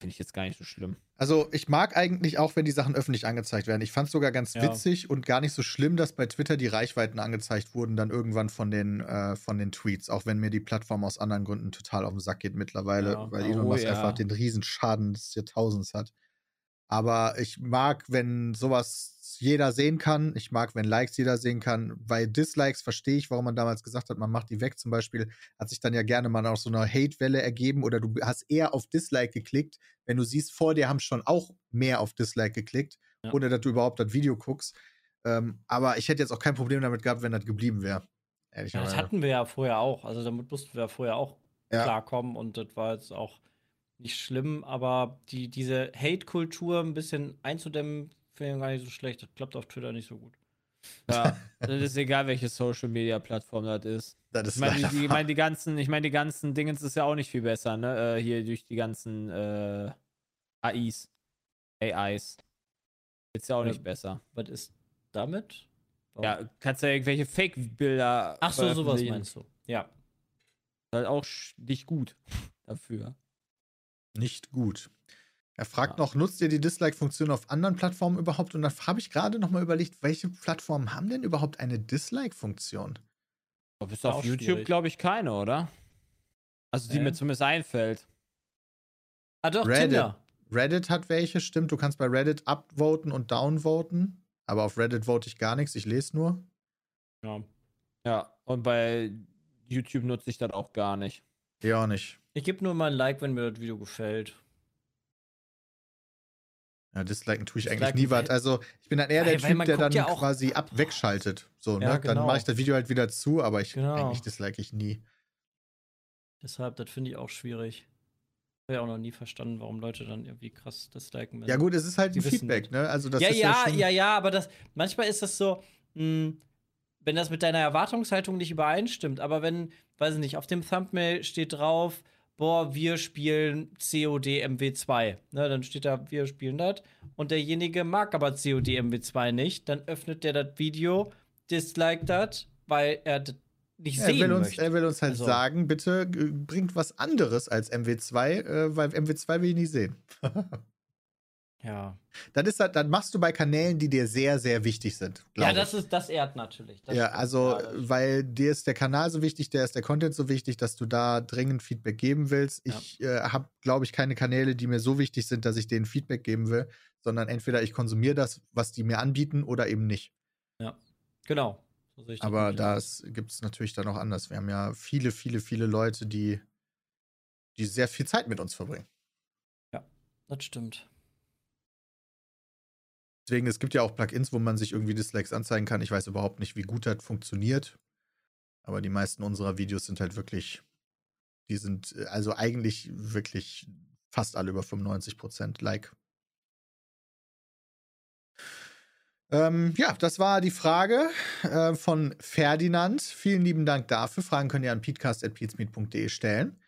Speaker 4: Finde ich jetzt gar nicht so schlimm.
Speaker 2: Also ich mag eigentlich auch, wenn die Sachen öffentlich angezeigt werden. Ich fand es sogar ganz
Speaker 5: Ja.
Speaker 2: witzig und gar nicht so schlimm, dass bei Twitter die Reichweiten angezeigt wurden, dann irgendwann von den, äh, von den Tweets, auch wenn mir die Plattform aus anderen Gründen total auf den Sack geht mittlerweile,
Speaker 5: Ja.
Speaker 2: weil
Speaker 4: Oh,
Speaker 2: Elon Musk
Speaker 4: ja.
Speaker 2: einfach den Riesenschaden des Jahrtausends hat. Aber ich mag, wenn sowas jeder sehen kann. Ich mag, wenn Likes jeder sehen kann. Bei Dislikes verstehe ich, warum man damals gesagt hat, man macht die weg. Zum Beispiel hat sich dann ja gerne mal aus so einer Hate-Welle ergeben oder du hast eher auf Dislike geklickt, wenn du siehst, vor dir haben schon auch mehr auf Dislike geklickt,
Speaker 5: Ja.
Speaker 2: ohne dass du überhaupt das Video guckst. Ähm, aber ich hätte jetzt auch kein Problem damit gehabt, wenn das geblieben wäre.
Speaker 5: Ja, das hatten wir ja vorher auch. Also damit mussten wir ja vorher auch
Speaker 2: Ja.
Speaker 5: klarkommen und das war jetzt auch nicht schlimm, aber die, diese Hate-Kultur ein bisschen einzudämmen, finde ich gar nicht so schlecht. Das klappt auf Twitter nicht so gut.
Speaker 4: Ja, das ist egal, welche Social Media Plattform das ist.
Speaker 2: das ist
Speaker 4: Ich meine, die, ich mein, die ganzen, ich meine, die ganzen Dingens ist ja auch nicht viel besser, ne? Äh, hier durch die ganzen äh, AIs. AIs. Ist ja auch
Speaker 5: Ja.
Speaker 4: nicht besser.
Speaker 5: Was ist damit? Warum?
Speaker 4: Ja, kannst ja irgendwelche Fake-Bilder.
Speaker 5: Ach so, sowas
Speaker 4: veröffentlichen.
Speaker 5: meinst du. Ja.
Speaker 4: Ist Halt auch nicht gut dafür.
Speaker 2: Nicht gut. Er fragt
Speaker 4: Ja.
Speaker 2: noch, nutzt ihr die Dislike-Funktion auf anderen Plattformen überhaupt? Und dann habe ich gerade noch mal überlegt, welche Plattformen haben denn überhaupt eine Dislike-Funktion?
Speaker 4: Aber bis auf YouTube, glaube ich, keine, oder? Also die
Speaker 5: Nee.
Speaker 4: mir zumindest einfällt.
Speaker 5: Ah, doch,
Speaker 2: Reddit.
Speaker 5: Tinder.
Speaker 2: Reddit hat welche, stimmt. Du kannst bei Reddit upvoten und downvoten. Aber auf Reddit vote ich gar nichts, ich lese nur.
Speaker 5: Ja.
Speaker 4: Ja, und bei YouTube nutze ich das auch gar nicht.
Speaker 2: Ja, auch nicht.
Speaker 5: Ich gebe nur mal ein Like, wenn mir das Video gefällt.
Speaker 2: Ja, disliken tue ich
Speaker 5: Disliken
Speaker 2: eigentlich nie was. Also, ich bin dann eher der
Speaker 5: Weil-
Speaker 2: Typ, der dann
Speaker 5: ja
Speaker 2: quasi ab wegschaltet. So, ne?
Speaker 5: Ja,
Speaker 2: Dann
Speaker 5: genau.
Speaker 2: mache ich das Video halt wieder zu, aber ich
Speaker 5: Genau.
Speaker 2: eigentlich dislike ich nie.
Speaker 5: Deshalb, das finde ich auch schwierig. Ich habe ja auch noch nie verstanden, warum Leute dann irgendwie krass disliken. wenn-
Speaker 2: Ja, gut, es ist halt
Speaker 5: Die
Speaker 2: ein Feedback, ne? Also, das
Speaker 5: ja,
Speaker 2: ist
Speaker 5: ja,
Speaker 2: ja,
Speaker 5: ja, ja, aber das, manchmal ist das so, mh, wenn das mit deiner Erwartungshaltung nicht übereinstimmt, aber wenn, weiß ich nicht, auf dem Thumbnail steht drauf, boah, wir spielen COD MW2, ne, dann steht da, wir spielen das und derjenige mag aber COD MW2 nicht, dann öffnet der das Video, disliked das, weil er das nicht
Speaker 2: Er
Speaker 5: sehen
Speaker 2: will, uns,
Speaker 5: möchte.
Speaker 2: er will uns halt
Speaker 5: Also-
Speaker 2: sagen, bitte äh, bringt was anderes als MW2, äh, weil MW2 will ich nicht sehen.
Speaker 5: ja.
Speaker 2: Das ist dann machst du bei Kanälen, die dir sehr, sehr wichtig sind.
Speaker 5: ja, das ist, das ehrt natürlich. Das
Speaker 2: ja, also,
Speaker 5: Ja,
Speaker 2: weil dir ist der Kanal so wichtig, der ist der Content so wichtig, dass du da dringend Feedback geben willst.
Speaker 5: Ja.
Speaker 2: Ich äh, habe, glaube ich, keine Kanäle, die mir so wichtig sind, dass ich denen Feedback geben will, sondern entweder ich konsumiere das, was die mir anbieten, oder eben nicht.
Speaker 5: genau. So sehe ich das
Speaker 2: Aber das gibt es natürlich dann auch anders. Wir haben ja viele, viele, viele Leute, die, die sehr viel Zeit mit uns verbringen.
Speaker 5: Das stimmt.
Speaker 2: Deswegen, es gibt ja auch Plugins, wo man sich irgendwie Dislikes anzeigen kann. Ich weiß überhaupt nicht, wie gut das funktioniert. Aber die meisten unserer Videos sind halt wirklich, die sind äh, also eigentlich wirklich fast alle über 95% Like. Ähm, ja, das war die Frage äh, von Ferdinand. Vielen lieben Dank dafür. Fragen könnt ihr an peatcast.peatsmeet.de stellen.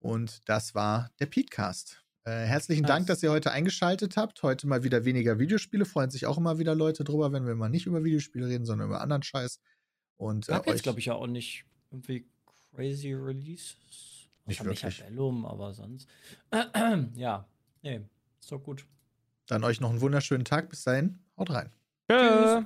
Speaker 2: Und das war der Peatcast. Äh, herzlichen. Dank, dass ihr heute eingeschaltet habt. Heute mal wieder weniger Videospiele. Freuen sich auch immer wieder Leute drüber, wenn wir mal nicht über Videospiele reden, sondern über anderen Scheiß. Und äh,
Speaker 5: jetzt,
Speaker 2: euch-
Speaker 5: glaube ich, ja auch nicht irgendwie crazy Releases.
Speaker 2: Nicht
Speaker 5: Außer
Speaker 2: wirklich.
Speaker 5: Mechabellum, aber sonst. ja, nee, ist doch gut.
Speaker 2: dann euch noch einen wunderschönen Tag. Bis dahin, haut rein.
Speaker 4: Tschüss.